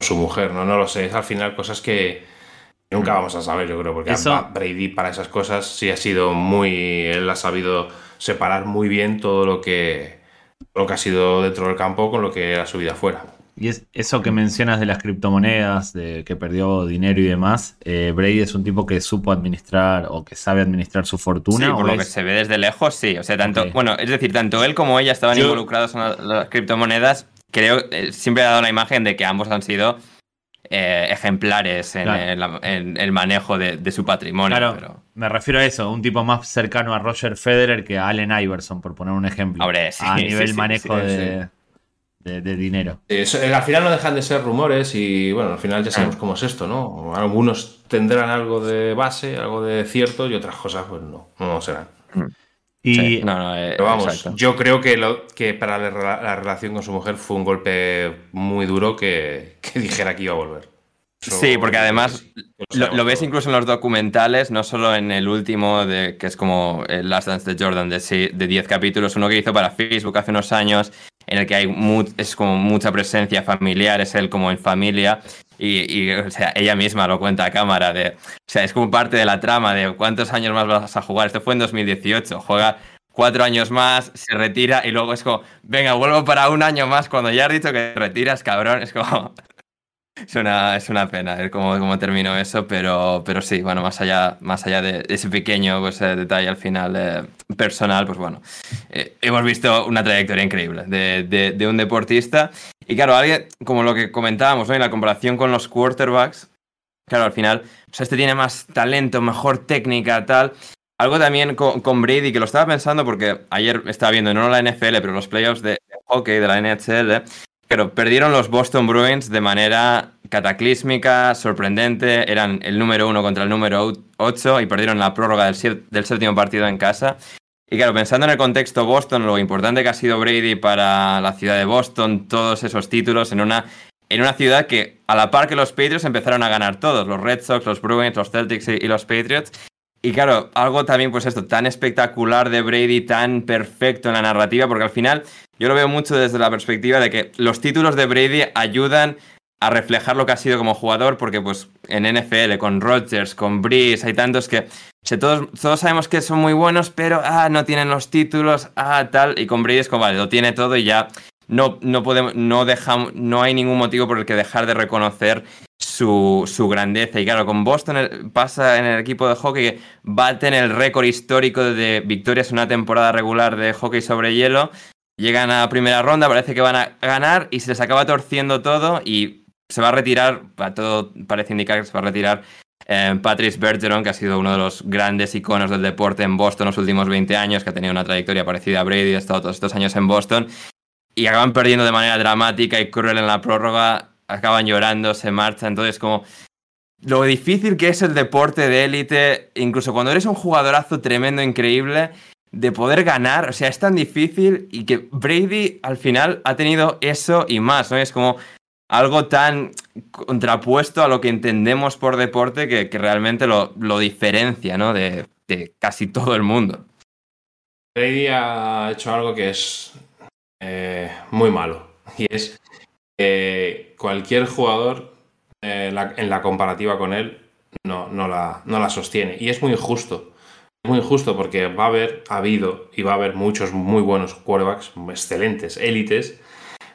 su mujer, ¿no? No lo sé, es al final cosas que, Nunca vamos a saber, yo creo, porque Brady para esas cosas sí ha sido muy. Él ha sabido separar muy bien todo lo que, lo que ha sido dentro del campo con lo que era su vida fuera. Y es eso que mencionas de las criptomonedas, de que perdió dinero y demás, eh, Brady es un tipo que supo administrar o que sabe administrar su fortuna. Sí, por lo que se ve desde lejos, sí. O sea, tanto, bueno, es decir, tanto él como ella estaban involucrados en las criptomonedas. Creo, eh, siempre ha dado la imagen de que ambos han sido eh, ejemplares en, el, manejo de, su patrimonio. Claro, me refiero a eso, un tipo más cercano a Roger Federer que a Allen Iverson, por poner un ejemplo. a nivel manejo de, dinero. al final no dejan de ser rumores y bueno, al final ya sabemos cómo es esto, ¿no? Algunos tendrán algo de base, algo de cierto y otras cosas pues no, no serán. Mm. Y eh, vamos, yo creo que, lo, que para la, relación con su mujer fue un golpe muy duro que, dijera que iba a volver. Sí, porque además lo, ves incluso en los documentales, no solo en el último, de, que es como el Last Dance de Jordan, de 10 capítulos, uno que hizo para Facebook hace unos años, en el que hay es como mucha presencia familiar, es él como en familia. Y, o sea, ella misma lo cuenta a cámara de, o sea, es como parte de la trama de cuántos años más vas a jugar. Esto fue en 2018, juega cuatro años más, se retira y luego es como, venga, vuelvo para un año más cuando ya has dicho que te retiras, cabrón. Es como, es una, es una pena ver cómo, cómo terminó eso, pero, pero sí, bueno, más allá, más allá de ese pequeño pues, eh, detalle al final eh, personal, pues bueno, eh, hemos visto una trayectoria increíble de, de, un deportista. Y claro, alguien, como lo que comentábamos, ¿no? en la comparación con los quarterbacks, claro, al final, o sea, este tiene más talento, mejor técnica, tal. Algo también con, Brady, que lo estaba pensando porque ayer estaba viendo, no la NFL, pero los playoffs de, de hockey de la NHL, pero perdieron los Boston Bruins de manera cataclísmica, sorprendente. Eran el número uno contra el número 8 y perdieron la prórroga del, del séptimo partido en casa. Y claro, pensando en el contexto Boston, lo importante que ha sido Brady para la ciudad de Boston, todos esos títulos en una, en una ciudad que a la par que los Patriots empezaron a ganar todos, los Red Sox, los Bruins, los Celtics y, y los Patriots. Y claro, algo también pues esto, tan espectacular de Brady, tan perfecto en la narrativa, porque al final yo lo veo mucho desde la perspectiva de que los títulos de Brady ayudan a reflejar lo que ha sido como jugador, porque pues en NFL, con Rodgers, con Breeze, hay tantos que todos, todos sabemos que son muy buenos, pero ah, no tienen los títulos, ah, tal, y con Brady es como, vale, lo tiene todo y ya no, no podemos, no dejamos, no hay ningún motivo por el que dejar de reconocer su, su, grandeza. Y claro, con Boston pasa en el equipo de hockey que baten el récord histórico de victorias en una temporada regular de hockey sobre hielo Llegan a primera ronda, parece que van a ganar y se les acaba torciendo todo y se va a retirar, todo parece indicar que se va a retirar eh, Patrice Bergeron, que ha sido uno de los grandes iconos del deporte en Boston los últimos 20 años, que ha tenido una trayectoria parecida a Brady, ha estado todos estos años en Boston, y acaban perdiendo de manera dramática y cruel en la prórroga, acaban llorando, se marchan, entonces como lo difícil que es el deporte de élite, incluso cuando eres un jugadorazo tremendo, increíble, de poder ganar, o sea, es tan difícil y que Brady al final ha tenido eso y más, ¿no? Es como algo tan contrapuesto a lo que entendemos por deporte que, realmente lo, diferencia, ¿no? De, casi todo el mundo. Brady ha hecho algo que es eh, muy malo y es que cualquier jugador eh, en la comparativa con él no, no, la, no la sostiene y es muy injusto muy injusto porque va a haber, ha habido y va a haber muchos muy buenos quarterbacks, excelentes, élites,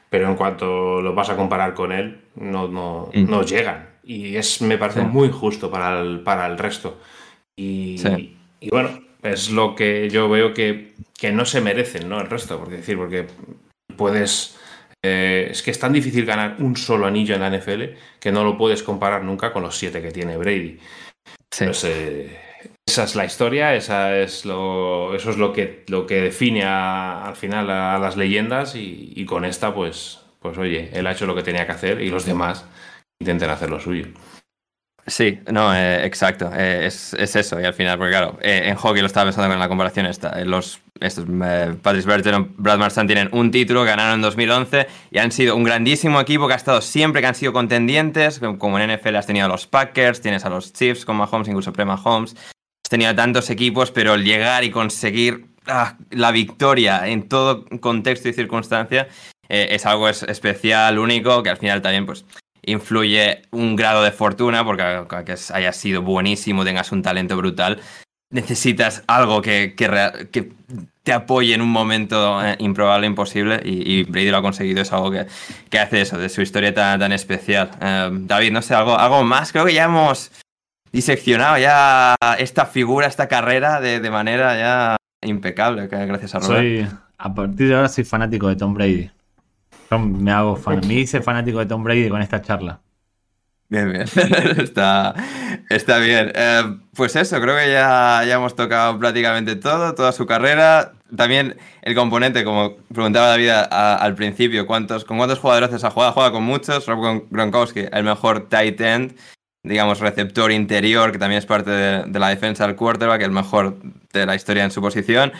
pero en cuanto lo vas a comparar con él, no, no, Mm. no llegan. Y es, me parece Sí. muy justo para el, para el resto. Y, Sí. y bueno, es lo que yo veo que, que no se merecen, ¿no? El resto, porque decir, porque puedes. eh, es que es tan difícil ganar un solo anillo en la NFL que no lo puedes comparar nunca con los siete que tiene Brady. Sí. Pues, eh, esa es la historia, esa es lo, eso es lo que, lo que define al final a, las leyendas y, con esta, pues, pues oye, él ha hecho lo que tenía que hacer y los demás intenten hacer lo suyo. Sí, no, eh, exacto. eh, es, es eso. Y al final, porque claro, eh, en hockey lo estaba pensando con la comparación esta. Los, estos, Patrice Bergeron, Brad Marchand tienen un título, ganaron en 2011 y han sido un grandísimo equipo que ha estado siempre que han sido contendientes. Como como en NFL has tenido a los Packers, tienes a los Chiefs con Mahomes, incluso pre-Mahomes. Has tenido tantos equipos, pero llegar y conseguir ah, la victoria en todo contexto y circunstancia eh, es algo es- especial, único, que al final también, pues influye un grado de fortuna, porque aunque es- haya sido buenísimo, tengas un talento brutal, necesitas algo que, que te apoye en un momento eh, improbable, imposible, y, y Brady lo ha conseguido, es algo que, que hace eso, de su historia tan, tan especial. Eh, David, no sé, algo, algo más, creo que ya hemos diseccionado ya esta figura, esta carrera de, de manera ya impecable, gracias a Rubén. Soy, a partir de ahora soy fanático de Tom Brady. Yo me hago fan, me hice fanático de Tom Brady con esta charla. Bien, bien. está, está bien. Eh, pues eso, creo que ya, ya hemos tocado prácticamente todo, toda su carrera. También el componente, como preguntaba David a- al principio, ¿cuántos, ¿con cuántos jugadores ha jugado? Jugado con muchos. Rob Gron- Gronkowski, el mejor tight end, digamos, receptor interior, que también es parte de, la defensa del quarterback, el mejor de la historia en su posición.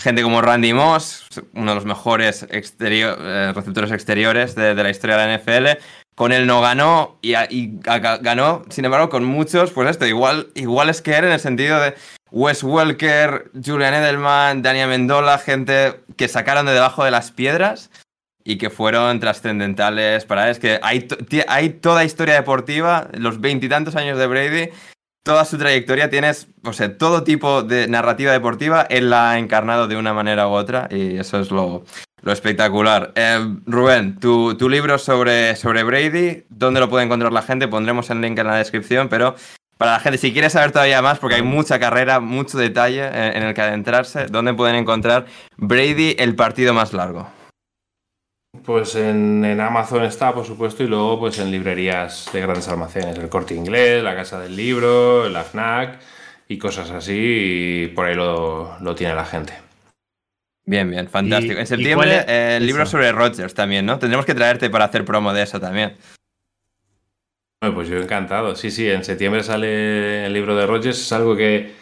Gente como Randy Moss, uno de los mejores eh, receptores exteriores de, la historia de la NFL. Con él no ganó y, ganó, sin embargo, con muchos, pues esto, igual, igual es que era en el sentido de Wes Welker, Julian Edelman, Dania Mendola, gente que sacaron de debajo de las piedras y que fueron trascendentales para él. Es que hay, hay toda historia deportiva, los veintitantos años de Brady, toda su trayectoria, tienes, o sea, todo tipo de narrativa deportiva, él la ha encarnado de una manera u otra y eso es lo, lo espectacular. Eh, Rubén, tu, tu libro sobre, sobre Brady, ¿dónde lo puede encontrar la gente? Pondremos el link en la descripción, pero para la gente, si quiere saber todavía más, porque hay mucha carrera, mucho detalle en, en el que adentrarse, ¿dónde pueden encontrar Brady, el partido más largo? Pues en, en Amazon está, por supuesto, y luego pues en librerías de grandes almacenes, el Corte Inglés, la Casa del Libro, la FNAC y cosas así, y por ahí lo, lo tiene la gente. Bien, bien, fantástico. ¿Y- en septiembre, es- eh, el libro eso? sobre Rogers también, ¿no? Tendremos que traerte para hacer promo de eso también. Bueno, Pues yo encantado. Sí, sí, en septiembre sale el libro de Rogers. Es algo que,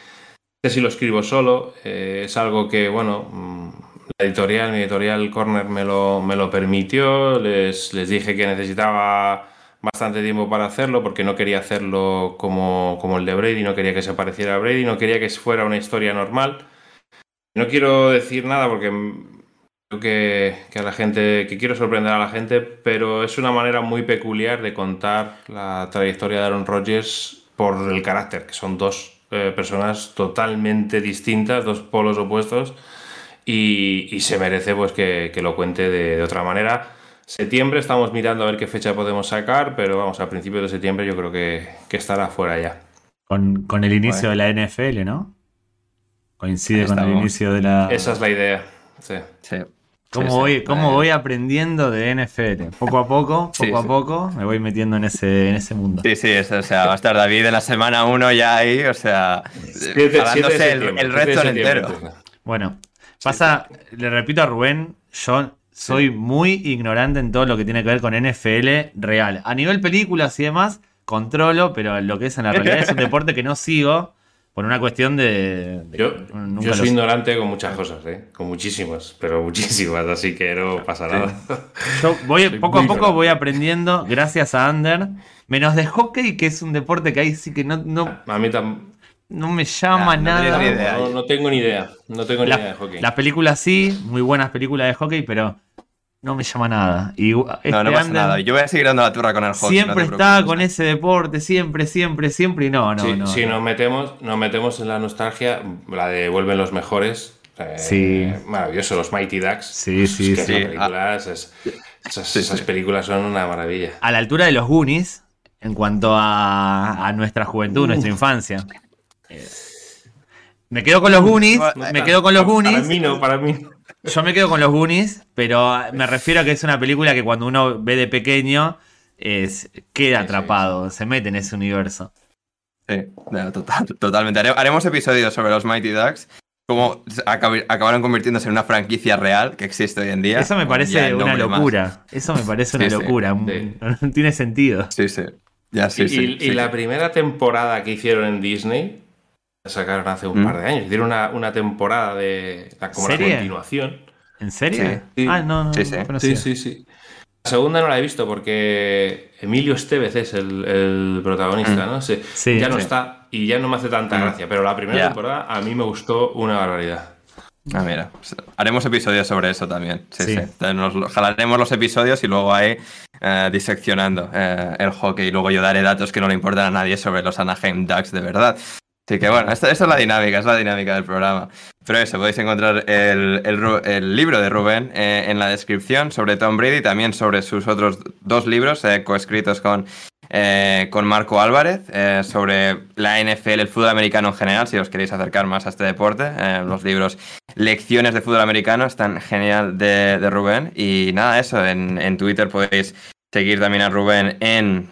que si lo escribo solo, eh, es algo que, bueno, mm, la editorial, mi editorial Corner me lo, me lo permitió. Les, les dije que necesitaba bastante tiempo para hacerlo porque no quería hacerlo como, como el de Brady, no quería que se pareciera a Brady, no quería que fuera una historia normal. No quiero decir nada porque creo que, que a la gente, que quiero sorprender a la gente, pero es una manera muy peculiar de contar la trayectoria de Aaron Rodgers por el carácter, que son dos eh, personas totalmente distintas, dos polos opuestos, y, y se merece pues que, que lo cuente de, de otra manera. Septiembre estamos mirando a ver qué fecha podemos sacar, pero vamos, a principios de septiembre yo creo que, que estará fuera ya. Con, con el inicio de la NFL, ¿no? Coincide con el inicio de la. Esa es la idea. Sí. Sí. ¿Cómo, Sí, sí. voy, cómo voy aprendiendo de NFL? Poco a poco, poco Sí, a sí. poco, me voy metiendo en ese, en ese mundo. Sí, sí, eso, o sea, va a estar David en la semana 1 ya ahí, o sea, Siete- siete de jalándose el, el resto septiembre, entero. Bueno, pasa, le repito a Rubén, yo soy muy ignorante en todo lo que tiene que ver con NFL real. A nivel películas y demás, controlo, pero lo que es en la realidad es un deporte que no sigo por una cuestión de... de- Yo, nunca yo lo soy ignorante con muchas cosas, ¿eh? con muchísimas, pero muchísimas, así que no pasa nada. Yo voy, Soy poco a poco ignorante. voy aprendiendo, gracias a Ander, menos de hockey, que es un deporte que ahí sí que no, no, A mí tam- no me llama no nada. tenés ni idea. no, no tengo ni idea, no tengo ni La- idea de hockey. Las películas sí, muy buenas películas de hockey, pero no me llama nada. Y este No, no pasa Ander nada. Yo voy a seguir dando la turra con el hockey. siempre no está con ese deporte, siempre, siempre, siempre, y no, no, si no. si no. nos, metemos, nos metemos en la nostalgia, la de Vuelven los Mejores. eh, Sí. Maravilloso, los Mighty Ducks. Sí, sí, que sí. película Esas, Sí, esas sí. películas son una maravilla. A la altura de los Goonies, en cuanto a, a nuestra juventud, nuestra infancia. Eh, Me quedo con los Goonies, me quedo con los Para Goonies. mí no, para mí. Yo me quedo con los Goonies, pero me refiero a que es una película que cuando uno ve de pequeño es, queda Sí, sí, atrapado, se mete en ese universo. Sí, no, total- totalmente. Hare- Haremos episodios sobre los Mighty Ducks, cómo acab- acabaron convirtiéndose en una franquicia real que existe hoy en día. Eso me parece una más. locura. Eso me parece una Sí, locura. sí. No tiene sentido. Sí, sí. Ya, sí, y sí. y- y sí, la primera temporada que hicieron en Disney, sacaron hace un Mm. par de años. Hicieron una, una temporada de la, como la continuación. ¿En serio? Sí. Ah, no, no. Sí, sí. no. Sí, sí, sí. La segunda no la he visto porque Emilio Estevez es el, el protagonista, Mm. ¿no? Sí, Sí, ya no sí. está y ya no me hace tanta Mm. gracia. Pero la primera temporada a mí me gustó una barbaridad. Ah, mira. haremos episodios sobre eso también. Sí, Sí. nos jalaremos los episodios y luego ahí eh, diseccionando eh, el hockey. Y luego yo daré datos que no le importan a nadie sobre los Anaheim Ducks de verdad. Así que bueno, esta, es la dinámica, es la dinámica del programa. Pero eso, podéis encontrar el, el libro de Rubén eh, en la descripción sobre Tom Brady, también sobre sus otros dos libros eh, coescritos con, eh, con Marco Álvarez, sobre la NFL, el fútbol americano en general, si os queréis acercar más a este deporte. los libros Lecciones de fútbol americano están genial de, de Rubén. Y nada, eso, en, en Twitter podéis seguir también a Rubén en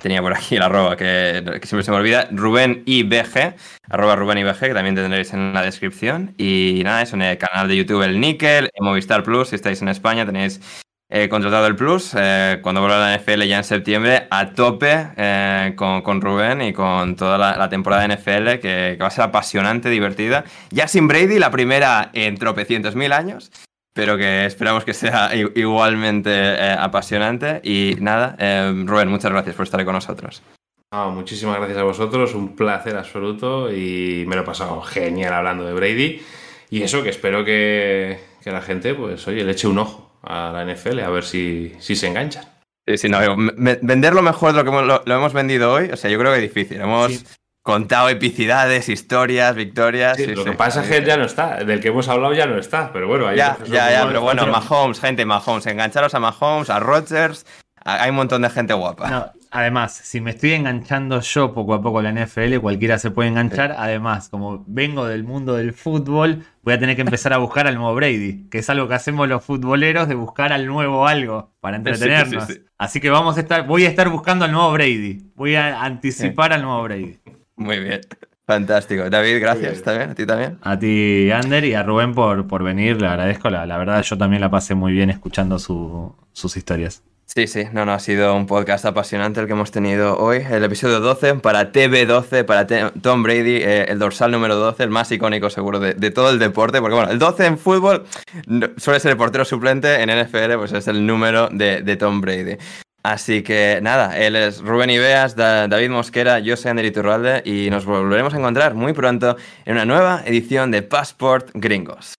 Tenía por aquí el arroba que, siempre se me olvida. Rubén IBG, arroba Rubén IBG, que también tendréis en la descripción. Y nada, eso en el canal de YouTube El Níquel, en Movistar Plus, si estáis en España, tenéis eh, contratado el Plus. eh, cuando vuelva la NFL ya en septiembre, a tope eh, con, Rubén y con toda la, la temporada de NFL, que, que va a ser apasionante, divertida. Ya sin Brady, la primera en tropecientos mil años pero que esperamos que sea igualmente eh, apasionante. Y nada, eh, Rubén, muchas gracias por estar con nosotros. Ah, muchísimas gracias a vosotros, un placer absoluto y me lo he pasado genial hablando de Brady. Y eso que espero que, que la gente, pues, oye, le eche un ojo a la NFL a ver si, si se enganchan. Sí, sí, no, venderlo mejor de lo que hemos- lo, lo hemos vendido hoy, o sea, yo creo que es difícil. Hemos Sí. Contado epicidades, historias, victorias. Sí, sí, lo sí. que pasa es que ya no está, del que hemos hablado ya no está, pero bueno, hay Ya, ya, ya, pero bueno, Mahomes, gente, Mahomes, engancharos a Mahomes, a Rodgers, a- hay un montón de gente guapa. No, además, si me estoy enganchando yo poco a poco a la NFL, cualquiera se puede enganchar. Además, como vengo del mundo del fútbol, voy a tener que empezar a buscar al nuevo Brady, que es algo que hacemos los futboleros de buscar al nuevo algo para entretenernos. Sí, sí, sí. Así que vamos a estar, voy a estar buscando al nuevo Brady. Voy a anticipar al nuevo Brady. Muy bien, fantástico. David, gracias también, a ti también. A ti, Ander, y a Rubén por, por venir, le agradezco. La, la verdad, yo también la pasé muy bien escuchando su- sus historias. Sí, sí, no, no, ha sido un podcast apasionante el que hemos tenido hoy. El episodio 12 para TV12, para Tom Brady, eh, el dorsal número 12, el más icónico seguro de, de todo el deporte, porque bueno, el 12 en fútbol no- suele ser el portero suplente, en NFL pues es el número de, de Tom Brady. Así que nada, él es Rubén Ibeas, Da- David Mosquera, yo soy Ander Iturralde y nos volveremos a encontrar muy pronto en una nueva edición de Passport Gringos.